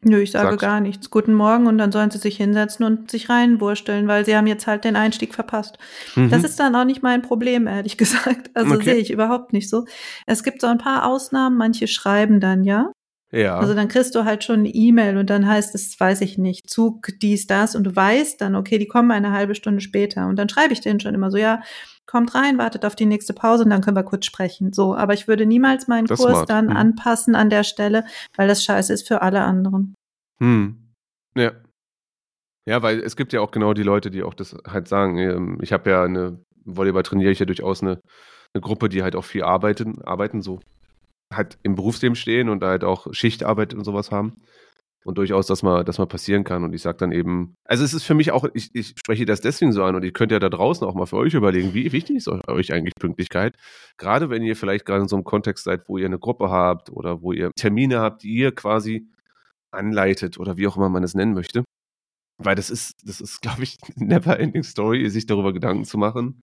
Nö, ich sage Sagst- gar nichts. Guten Morgen und dann sollen sie sich hinsetzen und sich reinwursteln, weil sie haben jetzt halt den Einstieg verpasst. Das Mhm. ist dann auch nicht mein Problem, ehrlich gesagt. Also Okay. sehe ich überhaupt nicht so. Es gibt so ein paar Ausnahmen, manche schreiben dann, ja. Ja. Also dann kriegst du halt schon eine E-Mail und dann heißt es, weiß ich nicht, Zug, dies, das und du weißt dann, okay, die kommen eine halbe Stunde später. Und dann schreibe ich denen schon immer so, ja, kommt rein, wartet auf die nächste Pause und dann können wir kurz sprechen. So, aber ich würde niemals meinen Das Kurs smart. dann Mhm. anpassen an der Stelle, weil das scheiße ist für alle anderen. Hm. Ja. Ja, weil es gibt ja auch genau die Leute, die auch das halt sagen. Ähm, ich habe ja eine, Volleyball trainiere ich ja durchaus eine, eine Gruppe, die halt auch viel arbeiten, arbeiten, so halt im Berufsleben stehen und da halt auch Schichtarbeit und sowas haben. Und durchaus, dass mal, dass mal passieren kann. Und ich sage dann eben, also es ist für mich auch, ich, ich spreche das deswegen so an und ihr könnt ja da draußen auch mal für euch überlegen, wie wichtig ist euch eigentlich Pünktlichkeit? Gerade wenn ihr vielleicht gerade in so einem Kontext seid, wo ihr eine Gruppe habt oder wo ihr Termine habt, die ihr quasi anleitet oder wie auch immer man es nennen möchte. Weil das ist, das ist, glaube ich, never ending story, sich darüber Gedanken zu machen.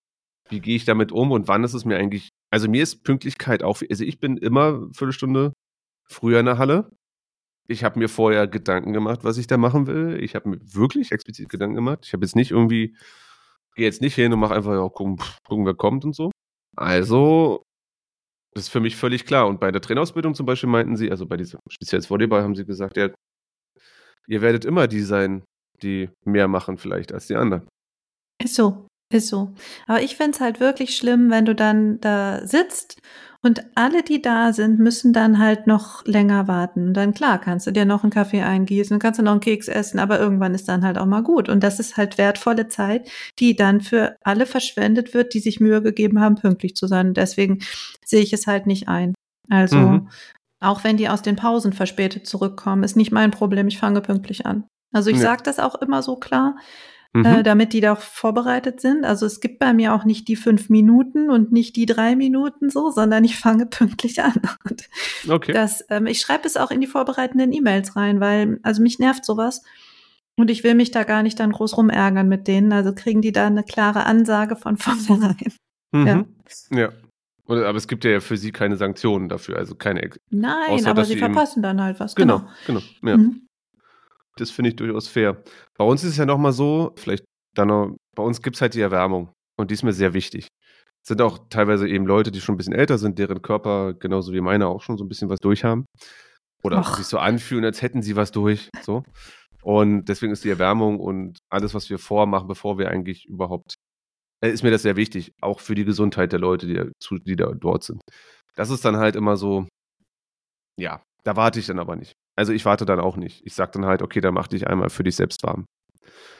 Wie gehe ich damit um und wann ist es mir eigentlich, also mir ist Pünktlichkeit auch, also ich bin immer Viertelstunde früher in der Halle. Ich habe mir vorher Gedanken gemacht, was ich da machen will. Ich habe mir wirklich explizit Gedanken gemacht. Ich habe jetzt nicht irgendwie, gehe jetzt nicht hin und mache einfach, ja, gucken, gucken, wer kommt und so. Also, das ist für mich völlig klar. Und bei der Trainerausbildung zum Beispiel meinten sie, also bei diesem spezielles Volleyball haben sie gesagt, ja, ihr werdet immer die sein, die mehr machen vielleicht als die anderen. Ist so, ist so. Aber ich finde es halt wirklich schlimm, wenn du dann da sitzt und alle, die da sind, müssen dann halt noch länger warten. Und dann klar, kannst du dir noch einen Kaffee eingießen, kannst du noch einen Keks essen, aber irgendwann ist dann halt auch mal gut. Und das ist halt wertvolle Zeit, die dann für alle verschwendet wird, die sich Mühe gegeben haben, pünktlich zu sein. Und deswegen sehe ich es halt nicht ein. Also, mhm. auch wenn die aus den Pausen verspätet zurückkommen, ist nicht mein Problem. Ich fange pünktlich an. Also ich ja. sage das auch immer so klar, mhm. äh, damit die da auch vorbereitet sind. Also es gibt bei mir auch nicht die fünf Minuten und nicht die drei Minuten so, sondern ich fange pünktlich an. Und okay. Das, ähm, ich schreibe es auch in die vorbereitenden E-Mails rein, weil, also mich nervt sowas. Und ich will mich da gar nicht dann groß rumärgern mit denen. Also kriegen die da eine klare Ansage von vornherein. Mhm. Ja. ja. Aber es gibt ja für sie keine Sanktionen dafür, also keine. Nein, außer, aber sie verpassen dann halt was. Genau, genau. genau ja. Mhm. Das finde ich durchaus fair. Bei uns ist es ja nochmal so, vielleicht dann noch, bei uns gibt es halt die Erwärmung und die ist mir sehr wichtig. Es sind auch teilweise eben Leute, die schon ein bisschen älter sind, deren Körper genauso wie meine auch schon so ein bisschen was durchhaben. Oder Ach. sich so anfühlen, als hätten sie was durch. So. Und deswegen ist die Erwärmung und alles, was wir vormachen, bevor wir eigentlich überhaupt, äh, ist mir das sehr wichtig, auch für die Gesundheit der Leute, die da, die da dort sind. Das ist dann halt immer so, ja, da warte ich dann aber nicht. Also ich warte dann auch nicht. Ich sage dann halt, okay, dann mach dich einmal für dich selbst warm.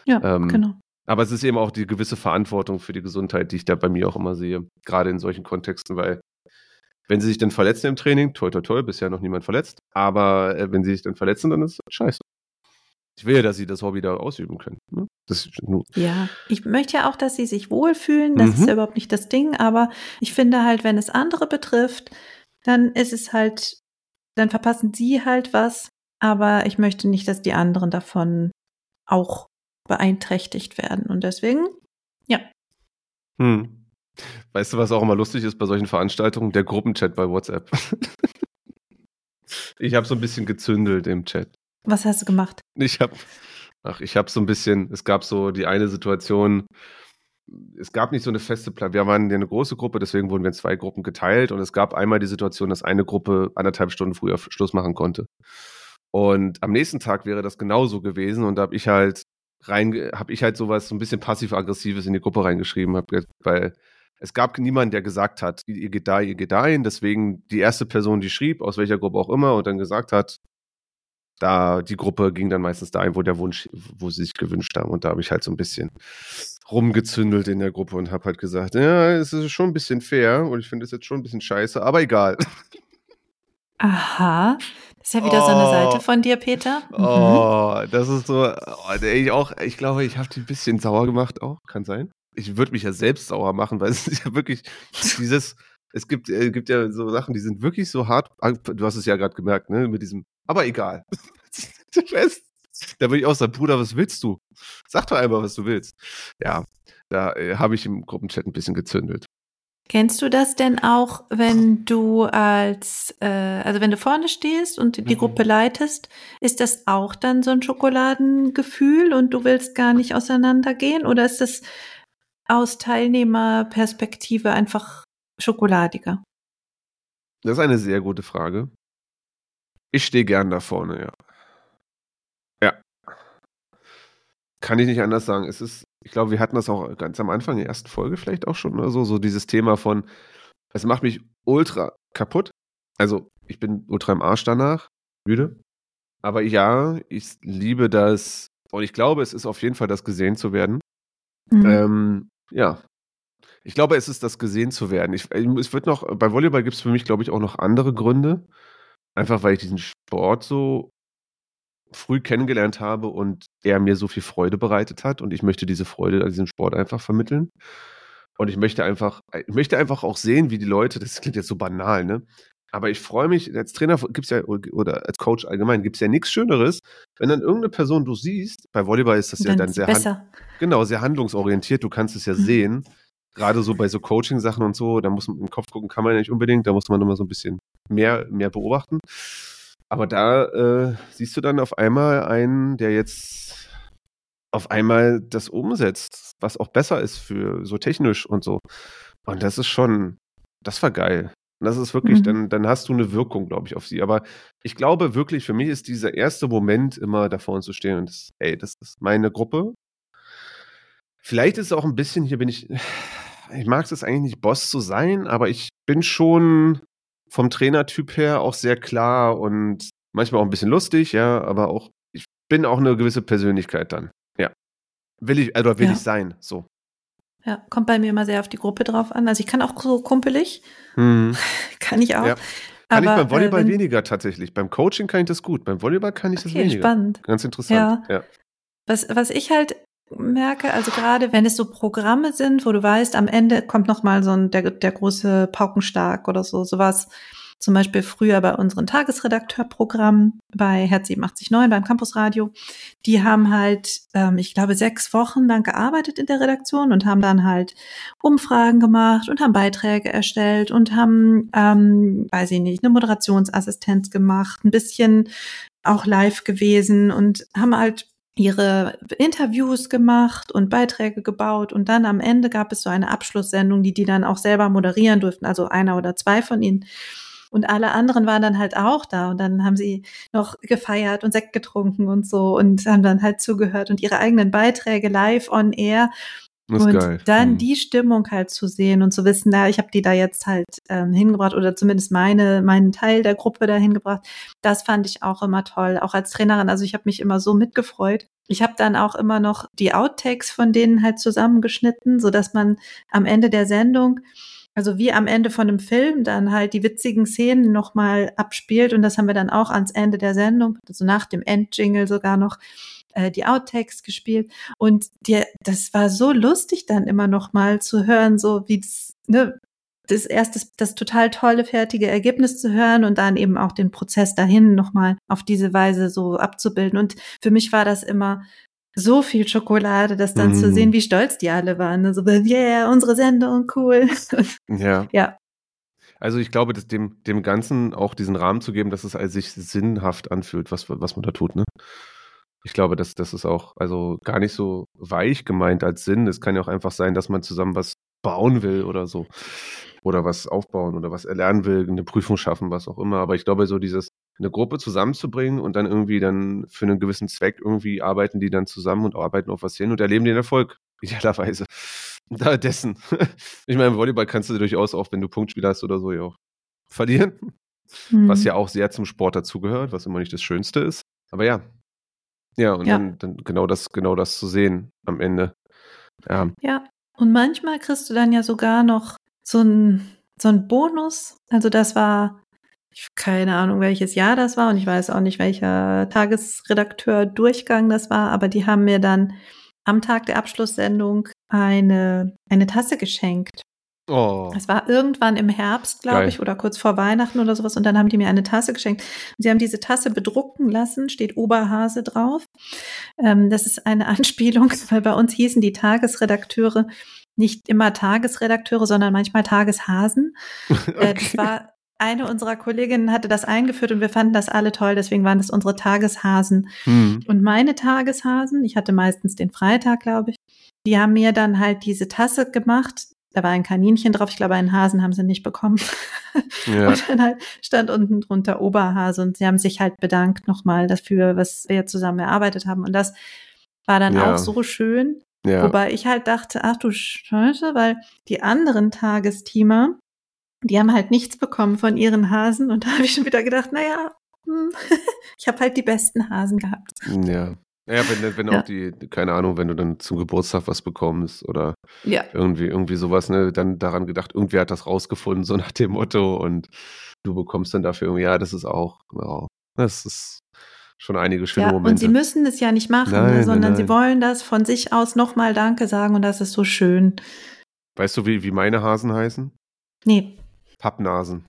Ja, ähm, genau. Aber es ist eben auch die gewisse Verantwortung für die Gesundheit, die ich da bei mir auch immer sehe, gerade in solchen Kontexten, weil wenn sie sich dann verletzen im Training, toll, toll, toll, bisher noch niemand verletzt, aber äh, wenn sie sich dann verletzen, dann ist das scheiße. Ich will ja, dass sie das Hobby da ausüben können. Ne? ja, ich möchte ja auch, dass sie sich wohlfühlen, das mhm. ist ja überhaupt nicht das Ding, aber ich finde halt, wenn es andere betrifft, dann ist es halt dann verpassen sie halt was, aber ich möchte nicht, dass die anderen davon auch beeinträchtigt werden. Und deswegen, ja. Hm. Weißt du, was auch immer lustig ist bei solchen Veranstaltungen? Der Gruppenchat bei WhatsApp. ich habe so ein bisschen gezündelt im Chat. Was hast du gemacht? Ich habe, ach, ich habe so ein bisschen, es gab so die eine Situation, es gab nicht so eine feste Plan. Wir waren ja eine große Gruppe, deswegen wurden wir in zwei Gruppen geteilt und es gab einmal die Situation, dass eine Gruppe anderthalb Stunden früher Schluss machen konnte. Und am nächsten Tag wäre das genauso gewesen und da habe ich halt rein, habe ich halt sowas so ein bisschen passiv-aggressives in die Gruppe reingeschrieben, hab, weil es gab niemanden, der gesagt hat, ihr geht da, ihr geht dahin. Deswegen die erste Person, die schrieb, aus welcher Gruppe auch immer, und dann gesagt hat, da die Gruppe ging dann meistens dahin, wo der Wunsch, wo sie sich gewünscht haben. Und da habe ich halt so ein bisschen rumgezündelt in der Gruppe und habe halt gesagt, ja, es ist schon ein bisschen fair und ich finde es jetzt schon ein bisschen scheiße, aber egal. Aha. Das ist ja wieder oh. so eine Seite von dir, Peter. Mhm. Oh, das ist so, oh, ich auch, ich glaube, ich habe die ein bisschen sauer gemacht auch, kann sein. Ich würde mich ja selbst sauer machen, weil es ist ja wirklich dieses, es gibt, äh, gibt ja so Sachen, die sind wirklich so hart. Du hast es ja gerade gemerkt, ne, mit diesem, aber egal. Da würde ich auch sagen, Bruder, was willst du? Sag doch einfach, was du willst. Ja, da äh, habe ich im Gruppenchat ein bisschen gezündelt. Kennst du das denn auch, wenn du als, äh, also wenn du vorne stehst und die mhm. Gruppe leitest, ist das auch dann so ein Schokoladengefühl und du willst gar nicht auseinandergehen? Oder ist das aus Teilnehmerperspektive einfach schokoladiger? Das ist eine sehr gute Frage. Ich stehe gern da vorne, ja. kann ich nicht anders sagen. Es ist, ich glaube, wir hatten das auch ganz am Anfang der ersten Folge vielleicht auch schon oder so, so dieses Thema von, es macht mich ultra kaputt. Also, ich bin ultra im Arsch danach, müde. Aber ja, ich liebe das Und ich glaube, es ist auf jeden Fall das gesehen zu werden. Mhm. Ähm, ja. Ich glaube, es ist das gesehen zu werden. Ich, es wird noch, bei Volleyball gibt es für mich, glaube ich, auch noch andere Gründe. Einfach weil ich diesen Sport so früh kennengelernt habe und er mir so viel Freude bereitet hat. Und ich möchte diese Freude an diesem Sport einfach vermitteln. Und ich möchte einfach, ich möchte einfach auch sehen, wie die Leute, das klingt jetzt so banal, ne? Aber ich freue mich, als Trainer gibt es ja, oder als Coach allgemein, gibt es ja nichts Schöneres, wenn dann irgendeine Person du siehst, bei Volleyball ist das ja Dann dann ist sehr, hand, genau, sehr handlungsorientiert, du kannst es ja Mhm. sehen. Gerade so bei so Coaching-Sachen und so, da muss man im Kopf gucken, kann man ja nicht unbedingt, da muss man immer so ein bisschen mehr, mehr beobachten. Aber da äh, siehst du dann auf einmal einen, der jetzt auf einmal das umsetzt, was auch besser ist für so technisch und so. Und das ist schon, das war geil. Und das ist wirklich, Mhm. dann, dann hast du eine Wirkung, glaube ich, auf sie. Aber ich glaube wirklich, für mich ist dieser erste Moment immer da vorne zu stehen und das, ey, das ist meine Gruppe. Vielleicht ist es auch ein bisschen, hier bin ich, ich mag es eigentlich nicht, Boss zu sein, aber ich bin schon vom Trainertyp her auch sehr klar und manchmal auch ein bisschen lustig, ja, aber auch, ich bin auch eine gewisse Persönlichkeit dann. Ja. Will ich, oder will Ja. ich sein, so. Ja, kommt bei mir immer sehr auf die Gruppe drauf an. Also ich kann auch so kumpelig, Hm. kann ich auch. Ja. Kann aber, ich beim Volleyball äh, wenn, weniger tatsächlich. Beim Coaching kann ich das gut. Beim Volleyball kann ich das Okay, weniger. spannend. Ganz interessant. Ja. Was, was ich halt merke, also gerade wenn es so Programme sind, wo du weißt, am Ende kommt noch mal so ein der, der große Paukenstark oder so, sowas. Zum Beispiel früher bei unseren Tagesredakteurprogrammen bei Herz 889 beim Campusradio. Die haben halt, ähm, ich glaube, sechs Wochen lang gearbeitet in der Redaktion und haben dann halt Umfragen gemacht und haben Beiträge erstellt und haben, ähm, weiß ich nicht, eine Moderationsassistenz gemacht, ein bisschen auch live gewesen und haben halt ihre Interviews gemacht und Beiträge gebaut. Und dann am Ende gab es so eine Abschlusssendung, die die dann auch selber moderieren durften, also einer oder zwei von ihnen. Und alle anderen waren dann halt auch da. Und dann haben sie noch gefeiert und Sekt getrunken und so und haben dann halt zugehört und ihre eigenen Beiträge live on air ist und geil. dann Hm. die Stimmung halt zu sehen und zu wissen, na, ich habe die da jetzt halt ähm, hingebracht oder zumindest meine, meinen Teil der Gruppe da hingebracht. Das fand ich auch immer toll, auch als Trainerin. Also ich habe mich immer so mitgefreut. Ich habe dann auch immer noch die Outtakes von denen halt zusammengeschnitten, so dass man am Ende der Sendung also wie am Ende von einem Film dann halt die witzigen Szenen nochmal abspielt und das haben wir dann auch ans Ende der Sendung, also nach dem Endjingle sogar noch äh, die Outtakes gespielt und dir, das war so lustig dann immer nochmal zu hören, so wie das, ne, das erste, das total tolle, fertige Ergebnis zu hören und dann eben auch den Prozess dahin nochmal auf diese Weise so abzubilden. Und für mich war das immer so viel Schokolade, das dann zu Mhm. sehen, wie stolz die alle waren. ne, So, yeah, unsere Sendung, cool. Ja. ja, Also ich glaube, dass dem, dem Ganzen auch diesen Rahmen zu geben, dass es als sich sinnhaft anfühlt, was, was man da tut, ne? Ich glaube, dass das ist auch also gar nicht so weich gemeint als Sinn. Es kann ja auch einfach sein, dass man zusammen was bauen will oder so. Oder was aufbauen oder was erlernen will, eine Prüfung schaffen, was auch immer. Aber ich glaube, so dieses, eine Gruppe zusammenzubringen und dann irgendwie dann für einen gewissen Zweck irgendwie arbeiten die dann zusammen und arbeiten auf was hin und erleben den Erfolg, idealerweise. Da dessen. Ich meine, im Volleyball kannst du durchaus auch, wenn du Punktspiel hast oder so, ja auch verlieren. Mhm. Was ja auch sehr zum Sport dazugehört, was immer nicht das Schönste ist. Aber ja. Ja, und Ja. Dann, dann genau das, genau das zu sehen am Ende. Ja. Ja, und manchmal kriegst du dann ja sogar noch so ein so ein Bonus. Also das war, ich keine Ahnung, welches Jahr das war und ich weiß auch nicht, welcher Tagesredakteur-Durchgang das war, aber die haben mir dann am Tag der Abschlusssendung eine, eine Tasse geschenkt. Oh. Es war irgendwann im Herbst, glaube ich, oder kurz vor Weihnachten oder sowas. Und dann haben die mir eine Tasse geschenkt. Und sie haben diese Tasse bedrucken lassen, steht Oberhase drauf. Ähm, das ist eine Anspielung, weil bei uns hießen die Tagesredakteure nicht immer Tagesredakteure, sondern manchmal Tageshasen. Äh, das Okay. war eine unserer Kolleginnen hatte das eingeführt und wir fanden das alle toll, deswegen waren das unsere Tageshasen. Hm. Und meine Tageshasen, ich hatte meistens den Freitag, glaube ich, die haben mir dann halt diese Tasse gemacht. Da war ein Kaninchen drauf. Ich glaube, einen Hasen haben sie nicht bekommen. Ja. Und dann halt stand unten drunter Oberhase und sie haben sich halt bedankt nochmal dafür, was wir zusammen erarbeitet haben. Und das war dann Ja. auch so schön. ja. Wobei ich halt dachte, ach du Scheiße, weil die anderen Tagesteamer, die haben halt nichts bekommen von ihren Hasen. Und da habe ich schon wieder gedacht, naja, hm, ich habe halt die besten Hasen gehabt. Ja. Ja, wenn, wenn Ja. auch die, keine Ahnung, wenn du dann zum Geburtstag was bekommst oder Ja. irgendwie, irgendwie sowas, ne, dann daran gedacht, irgendwer hat das rausgefunden, so nach dem Motto und du bekommst dann dafür irgendwie, ja, das ist auch, ja, das ist schon einige schöne Ja, und Momente. sie müssen es ja nicht machen, Nein, ne, nein, sondern sie nein. wollen das von sich aus nochmal Danke sagen und das ist so schön. weißt du, wie, wie meine Hasen heißen? Nee, Pappnasen.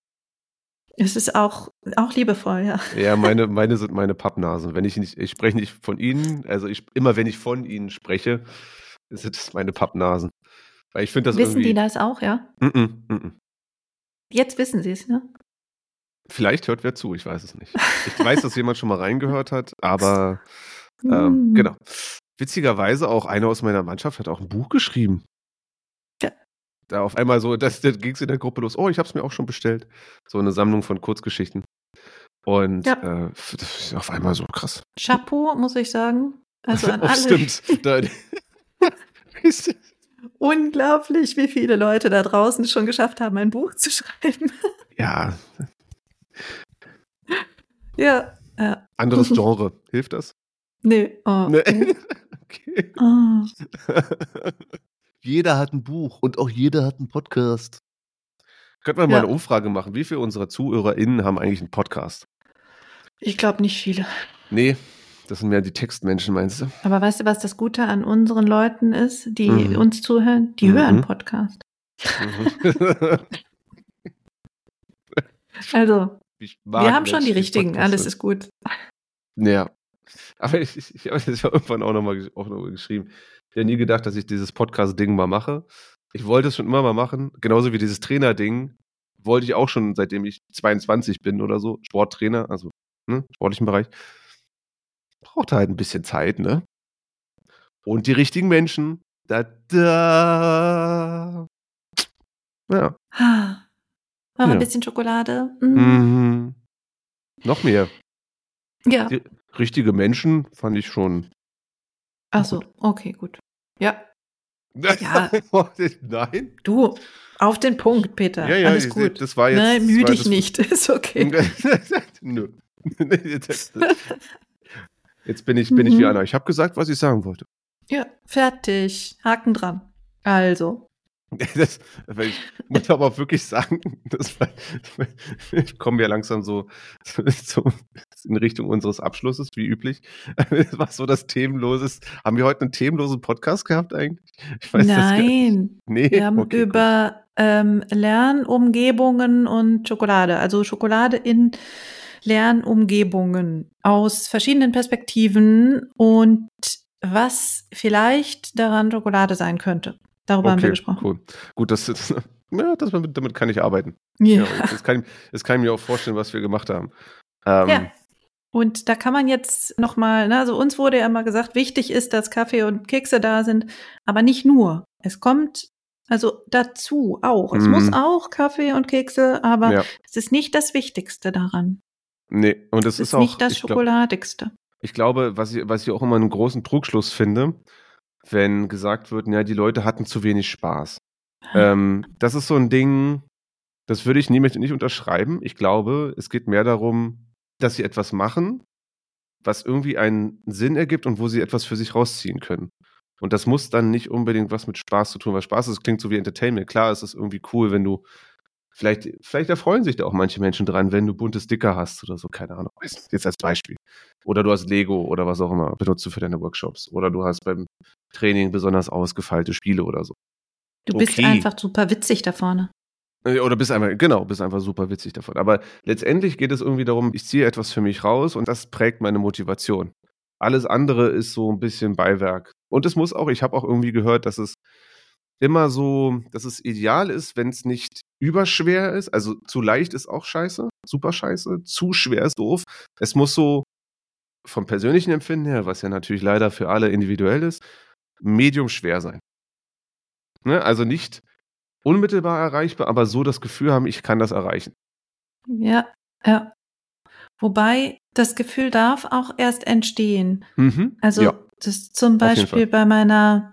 Es ist auch, auch liebevoll, ja. Ja, meine, meine sind meine Pappnasen. Wenn ich nicht, ich spreche nicht von ihnen, also ich, immer wenn ich von ihnen spreche, sind es meine Pappnasen. Weil ich finde das Wissen die das auch, ja? Mm -mm, mm -mm. Jetzt wissen sie es, ne? Vielleicht hört wer zu, ich weiß es nicht. Ich weiß, dass jemand schon mal reingehört hat, aber ähm, Mm. genau. Witzigerweise auch einer aus meiner Mannschaft hat auch ein Buch geschrieben. Da auf einmal so, das, das ging es in der Gruppe los. Oh, ich habe es mir auch schon bestellt. So eine Sammlung von Kurzgeschichten. Und Ja. äh, das ist auf einmal so krass. Chapeau, muss ich sagen. Also an oh, alle. stimmt. Unglaublich, wie viele Leute da draußen schon geschafft haben, ein Buch zu schreiben. ja, ja. ja. anderes Genre. Hilft das? Nee. Oh. Nee. Okay. Oh. Jeder hat ein Buch und auch jeder hat einen Podcast. Könnten wir mal Ja. eine Umfrage machen? Wie viele unserer ZuhörerInnen haben eigentlich einen Podcast? Ich glaube nicht viele. Nee, das sind mehr die Textmenschen, meinst du? Aber weißt du, was das Gute an unseren Leuten ist, die Mhm. uns zuhören? Die Mhm. hören Podcast. Mhm. Also, wir haben schon die richtigen. Alles ist gut. Ja. Aber ich, ich, ich habe das ja irgendwann auch nochmal auch noch mal geschrieben. Ich hätte nie gedacht, dass ich dieses Podcast-Ding mal mache. Ich wollte es schon immer mal machen. Genauso wie dieses Trainer-Ding wollte ich auch schon, seitdem ich 22 bin oder so. Sporttrainer, also ne, sportlichen Bereich. Braucht halt ein bisschen Zeit, ne? Und die richtigen Menschen. Da, da. Ja. Ah. Ja. ein bisschen Schokolade. Mm. Mhm. Noch mehr. Ja. Die richtige Menschen fand ich schon. Ach so, okay, gut. Ja, Ja. Nein? du, auf den Punkt, Peter. Ja, ja, Alles ich- gut. das war jetzt. Nein, müde das- nicht. Ist okay. Nö. Jetzt bin ich, bin ich wie Mhm. Anna. Ich habe gesagt, was ich sagen wollte. Ja, fertig. Haken dran. Also, Das, ich muss aber auch wirklich sagen, das war, ich komme ja langsam so, so in Richtung unseres Abschlusses, wie üblich. Was so das Themenloses. Haben wir heute einen themenlosen Podcast gehabt eigentlich? Ich weiß das nein. Nee, Wir haben okay, über ähm, Lernumgebungen und Schokolade, also Schokolade in Lernumgebungen aus verschiedenen Perspektiven und was vielleicht daran Schokolade sein könnte. Darüber haben wir gesprochen. Cool. Gut, das, das, ja, das, damit kann ich arbeiten. Ja. Ja, das, kann, ich- das kann ich mir auch vorstellen, was wir gemacht haben. Ähm, Ja. Und da kann man jetzt nochmal, ne, also uns wurde ja immer gesagt, wichtig ist, dass Kaffee und Kekse da sind, aber nicht nur. Es kommt also dazu auch. Es Mhm. muss auch Kaffee und Kekse, aber ja. es ist nicht das Wichtigste daran. Nee, und es Es ist, ist auch. nicht das ich glaub- Schokoladigste. Ich glaube, was ich, was ich auch immer einen großen Trugschluss finde, wenn gesagt wird, ja, die Leute hatten zu wenig Spaß. Ähm, das ist so ein Ding, das würde ich nie, nicht unterschreiben. Ich glaube, es geht mehr darum, dass sie etwas machen, was irgendwie einen Sinn ergibt und wo sie etwas für sich rausziehen können. Und das muss dann nicht unbedingt was mit Spaß zu tun, weil Spaß ist, klingt so wie Entertainment. Klar, es ist irgendwie cool, wenn du Vielleicht, vielleicht erfreuen sich da auch manche Menschen dran, wenn du bunte Sticker hast oder so, keine Ahnung. Jetzt als Beispiel. Oder du hast Lego oder was auch immer, benutzt du für deine Workshops. Oder du hast beim Training besonders ausgefeilte Spiele oder so. Du bist okay. einfach super witzig da vorne. Äh, Oder bist einfach, genau, bist einfach super witzig davon. Aber letztendlich geht es irgendwie darum, ich ziehe etwas für mich raus und das prägt meine Motivation. Alles andere ist so ein bisschen Beiwerk. Und es muss auch, ich habe auch irgendwie gehört, dass es immer so, dass es ideal ist, wenn es nicht überschwer ist. Also zu leicht ist auch scheiße, super scheiße. Zu schwer ist doof. Es muss so vom persönlichen Empfinden her, was ja natürlich leider für alle individuell ist, medium schwer sein. Ne? Also nicht unmittelbar erreichbar, aber so das Gefühl haben, ich kann das erreichen. Ja, ja. Wobei das Gefühl darf auch erst entstehen. Mhm. Also ja. das zum. Beispiel bei meiner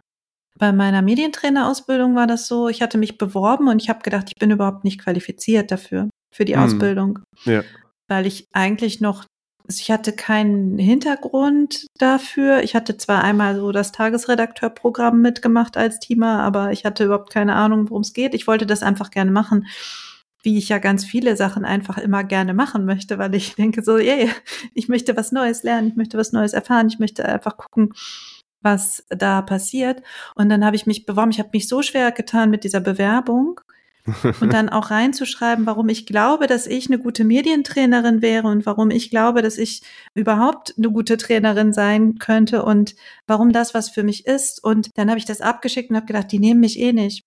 bei meiner Medientrainerausbildung war das so, ich hatte mich beworben und ich habe gedacht, ich bin überhaupt nicht qualifiziert dafür, für die Mhm. Ausbildung. Ja. Weil ich eigentlich noch Also ich hatte keinen Hintergrund dafür. Ich hatte zwar einmal so das Tagesredakteurprogramm mitgemacht als Teamer, aber ich hatte überhaupt keine Ahnung, worum es geht. Ich wollte das einfach gerne machen, wie ich ja ganz viele Sachen einfach immer gerne machen möchte, weil ich denke so, yeah, ich möchte was Neues lernen, ich möchte was Neues erfahren, ich möchte einfach gucken, was da passiert. Und dann habe ich mich beworben. Ich habe mich so schwer getan mit dieser Bewerbung und dann auch reinzuschreiben, warum ich glaube, dass ich eine gute Medientrainerin wäre und warum ich glaube, dass ich überhaupt eine gute Trainerin sein könnte und warum das was für mich ist. Und dann habe ich das abgeschickt und habe gedacht, die nehmen mich eh nicht.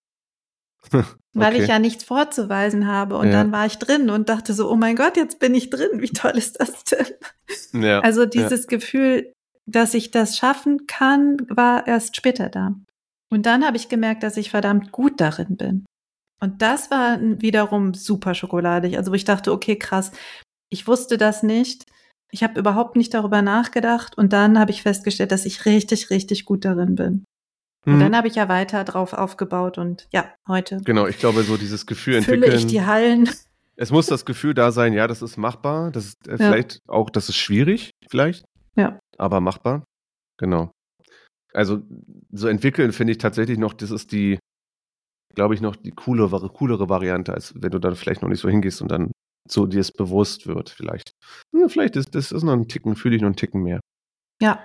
okay. Weil ich ja nichts vorzuweisen habe. Und ja. dann war ich drin und dachte so, oh mein Gott, jetzt bin ich drin. Wie toll ist das denn? Ja, also dieses ja. Gefühl, dass ich das schaffen kann, war erst später da. Und dann habe ich gemerkt, dass ich verdammt gut darin bin. Und das war wiederum super schokoladig. Also wo ich dachte, okay, krass, ich wusste das nicht. Ich habe überhaupt nicht darüber nachgedacht. Und dann habe ich festgestellt, dass ich richtig, richtig gut darin bin. Und mhm. dann habe ich ja weiter drauf aufgebaut und ja, heute. Genau, ich glaube, so dieses Gefühl fülle entwickeln. ich die Hallen. Es muss das Gefühl da sein, ja, das ist machbar. Das ist äh, ja. vielleicht auch, das ist schwierig, vielleicht. Ja. Aber machbar. Genau. Also so entwickeln finde ich tatsächlich noch, das ist die, glaube ich, noch die coolere, coolere Variante, als wenn du dann vielleicht noch nicht so hingehst und dann so dir es bewusst wird, vielleicht. Ja, vielleicht ist das ist noch ein Ticken, fühle ich noch einen Ticken mehr. Ja.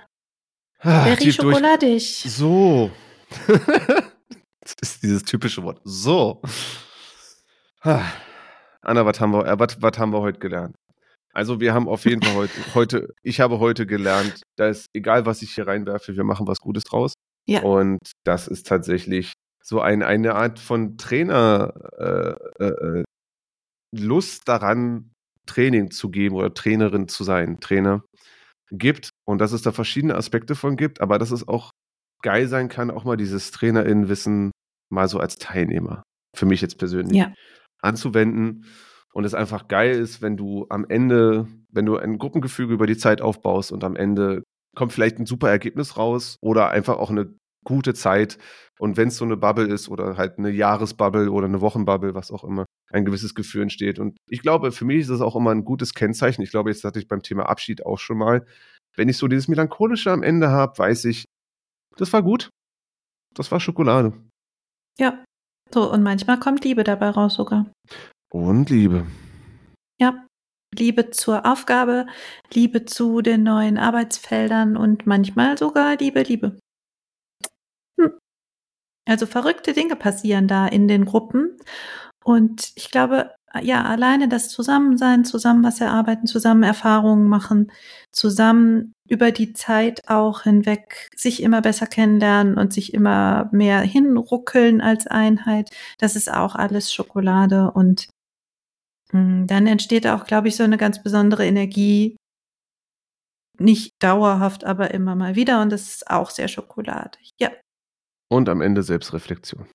Ah, Very schokoladig. So. das ist dieses typische Wort. So. Ah. Anna, was haben wir, äh, was, was haben wir heute gelernt? Also wir haben auf jeden Fall heute, heute, ich habe heute gelernt, dass egal was ich hier reinwerfe, wir machen was Gutes draus. Ja. Und das ist tatsächlich so ein, eine Art von Trainer äh, äh, Lust daran, Training zu geben oder Trainerin zu sein, Trainer gibt und dass es da verschiedene Aspekte von gibt, aber dass es auch geil sein kann, auch mal dieses Trainerinnenwissen mal so als Teilnehmer, für mich jetzt persönlich, ja. anzuwenden und es einfach geil ist, wenn du am Ende, wenn du ein Gruppengefüge über die Zeit aufbaust und am Ende kommt vielleicht ein super Ergebnis raus oder einfach auch eine gute Zeit. Und wenn es so eine Bubble ist oder halt eine Jahresbubble oder eine Wochenbubble, was auch immer, ein gewisses Gefühl entsteht. Und ich glaube, für mich ist das auch immer ein gutes Kennzeichen. Ich glaube, jetzt hatte ich beim Thema Abschied auch schon mal. Wenn ich so dieses Melancholische am Ende habe, weiß ich, das war gut. Das war Schokolade. Ja. So, und manchmal kommt Liebe dabei raus sogar. Und Liebe. Ja, Liebe zur Aufgabe, Liebe zu den neuen Arbeitsfeldern und manchmal sogar Liebe, Liebe. Also verrückte Dinge passieren da in den Gruppen. Und ich glaube, ja, alleine das Zusammensein, zusammen was erarbeiten, zusammen Erfahrungen machen, zusammen über die Zeit auch hinweg sich immer besser kennenlernen und sich immer mehr hinruckeln als Einheit, das ist auch alles Schokolade und hm, dann entsteht auch, glaube ich, so eine ganz besondere Energie. Nicht dauerhaft, aber immer mal wieder. Und das ist auch sehr schokoladig. Ja. Und am Ende Selbstreflexion.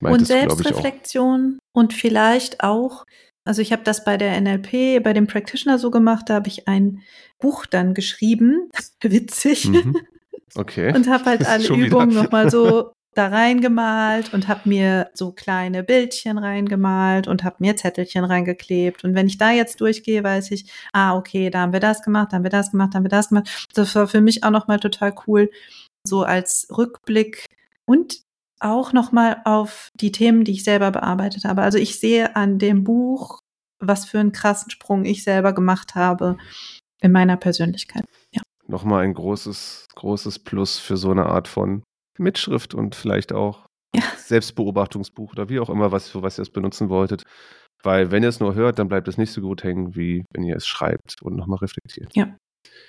und Selbstreflexion und vielleicht auch, also ich habe das bei der NLP, bei dem Practitioner so gemacht, da habe ich ein Buch dann geschrieben, witzig, mhm. okay. und habe halt alle Übungen nochmal so da reingemalt und habe mir so kleine Bildchen reingemalt und habe mir Zettelchen reingeklebt. Und wenn ich da jetzt durchgehe, weiß ich, ah, okay, da haben wir das gemacht, da haben wir das gemacht, da haben wir das gemacht. Das war für mich auch nochmal total cool, so als Rückblick und auch nochmal auf die Themen, die ich selber bearbeitet habe. Also ich sehe an dem Buch, was für einen krassen Sprung ich selber gemacht habe in meiner Persönlichkeit. Ja. Nochmal ein großes, großes Plus für so eine Art von Mitschrift und vielleicht auch ja. Selbstbeobachtungsbuch oder wie auch immer, was, für was ihr es benutzen wolltet. Weil wenn ihr es nur hört, dann bleibt es nicht so gut hängen, wie wenn ihr es schreibt und nochmal reflektiert. Ja.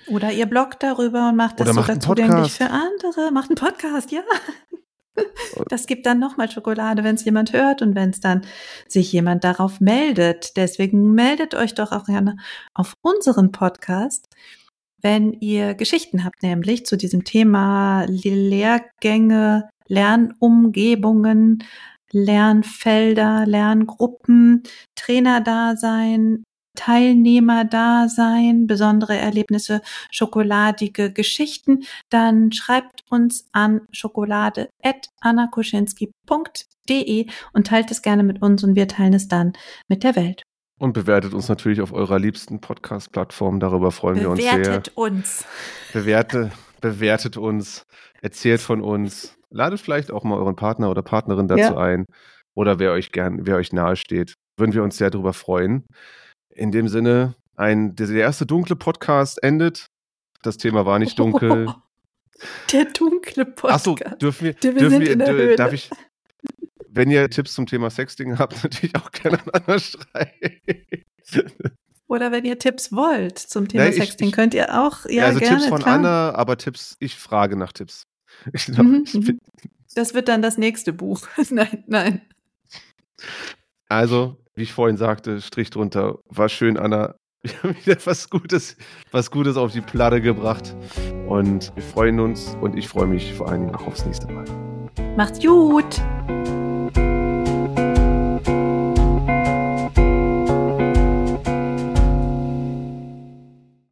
Oder ihr bloggt darüber und macht das sogar zugänglich für andere. Macht einen Podcast, ja. Das gibt dann nochmal Schokolade, wenn es jemand hört und wenn es dann sich jemand darauf meldet. Deswegen meldet euch doch auch gerne auf unseren Podcast wenn ihr Geschichten habt, nämlich zu diesem Thema Lehrgänge, Lernumgebungen, Lernfelder, Lerngruppen, Trainerdasein, Teilnehmerdasein, besondere Erlebnisse, schokoladige Geschichten, dann schreibt uns an schokolade.annakuschinski.de und teilt es gerne mit uns und wir teilen es dann mit der Welt. Und bewertet uns natürlich auf eurer liebsten Podcast-Plattform. Darüber freuen wir uns sehr. Bewertet uns. Bewerte, bewertet uns, erzählt von uns. Ladet vielleicht auch mal euren Partner oder Partnerin dazu Ja. ein. Oder wer euch gern, wer euch nahe steht. Würden wir uns sehr darüber freuen. In dem Sinne, ein, der erste dunkle Podcast endet. Das Thema war nicht dunkel. Der dunkle Podcast. Achso, dürfen wir, Wir dürfen wir in der dür- darf ich, wenn ihr Tipps zum Thema Sexting habt, natürlich auch gerne aneinander schreiben. Oder wenn ihr Tipps wollt zum Thema Nee, ich- Sexting, ich- könnt ihr auch. Ja, also gerne, Tipps von klar. Anna, aber Tipps, ich frage nach Tipps. Glaub, Mhm, mhm. bin- Das wird dann das nächste Buch. nein, nein. Also, wie ich vorhin sagte, Strich drunter, war schön, Anna. Wir haben wieder was Gutes, was Gutes auf die Platte gebracht. Und wir freuen uns und ich freue mich vor allen Dingen auch aufs nächste Mal. Macht's gut.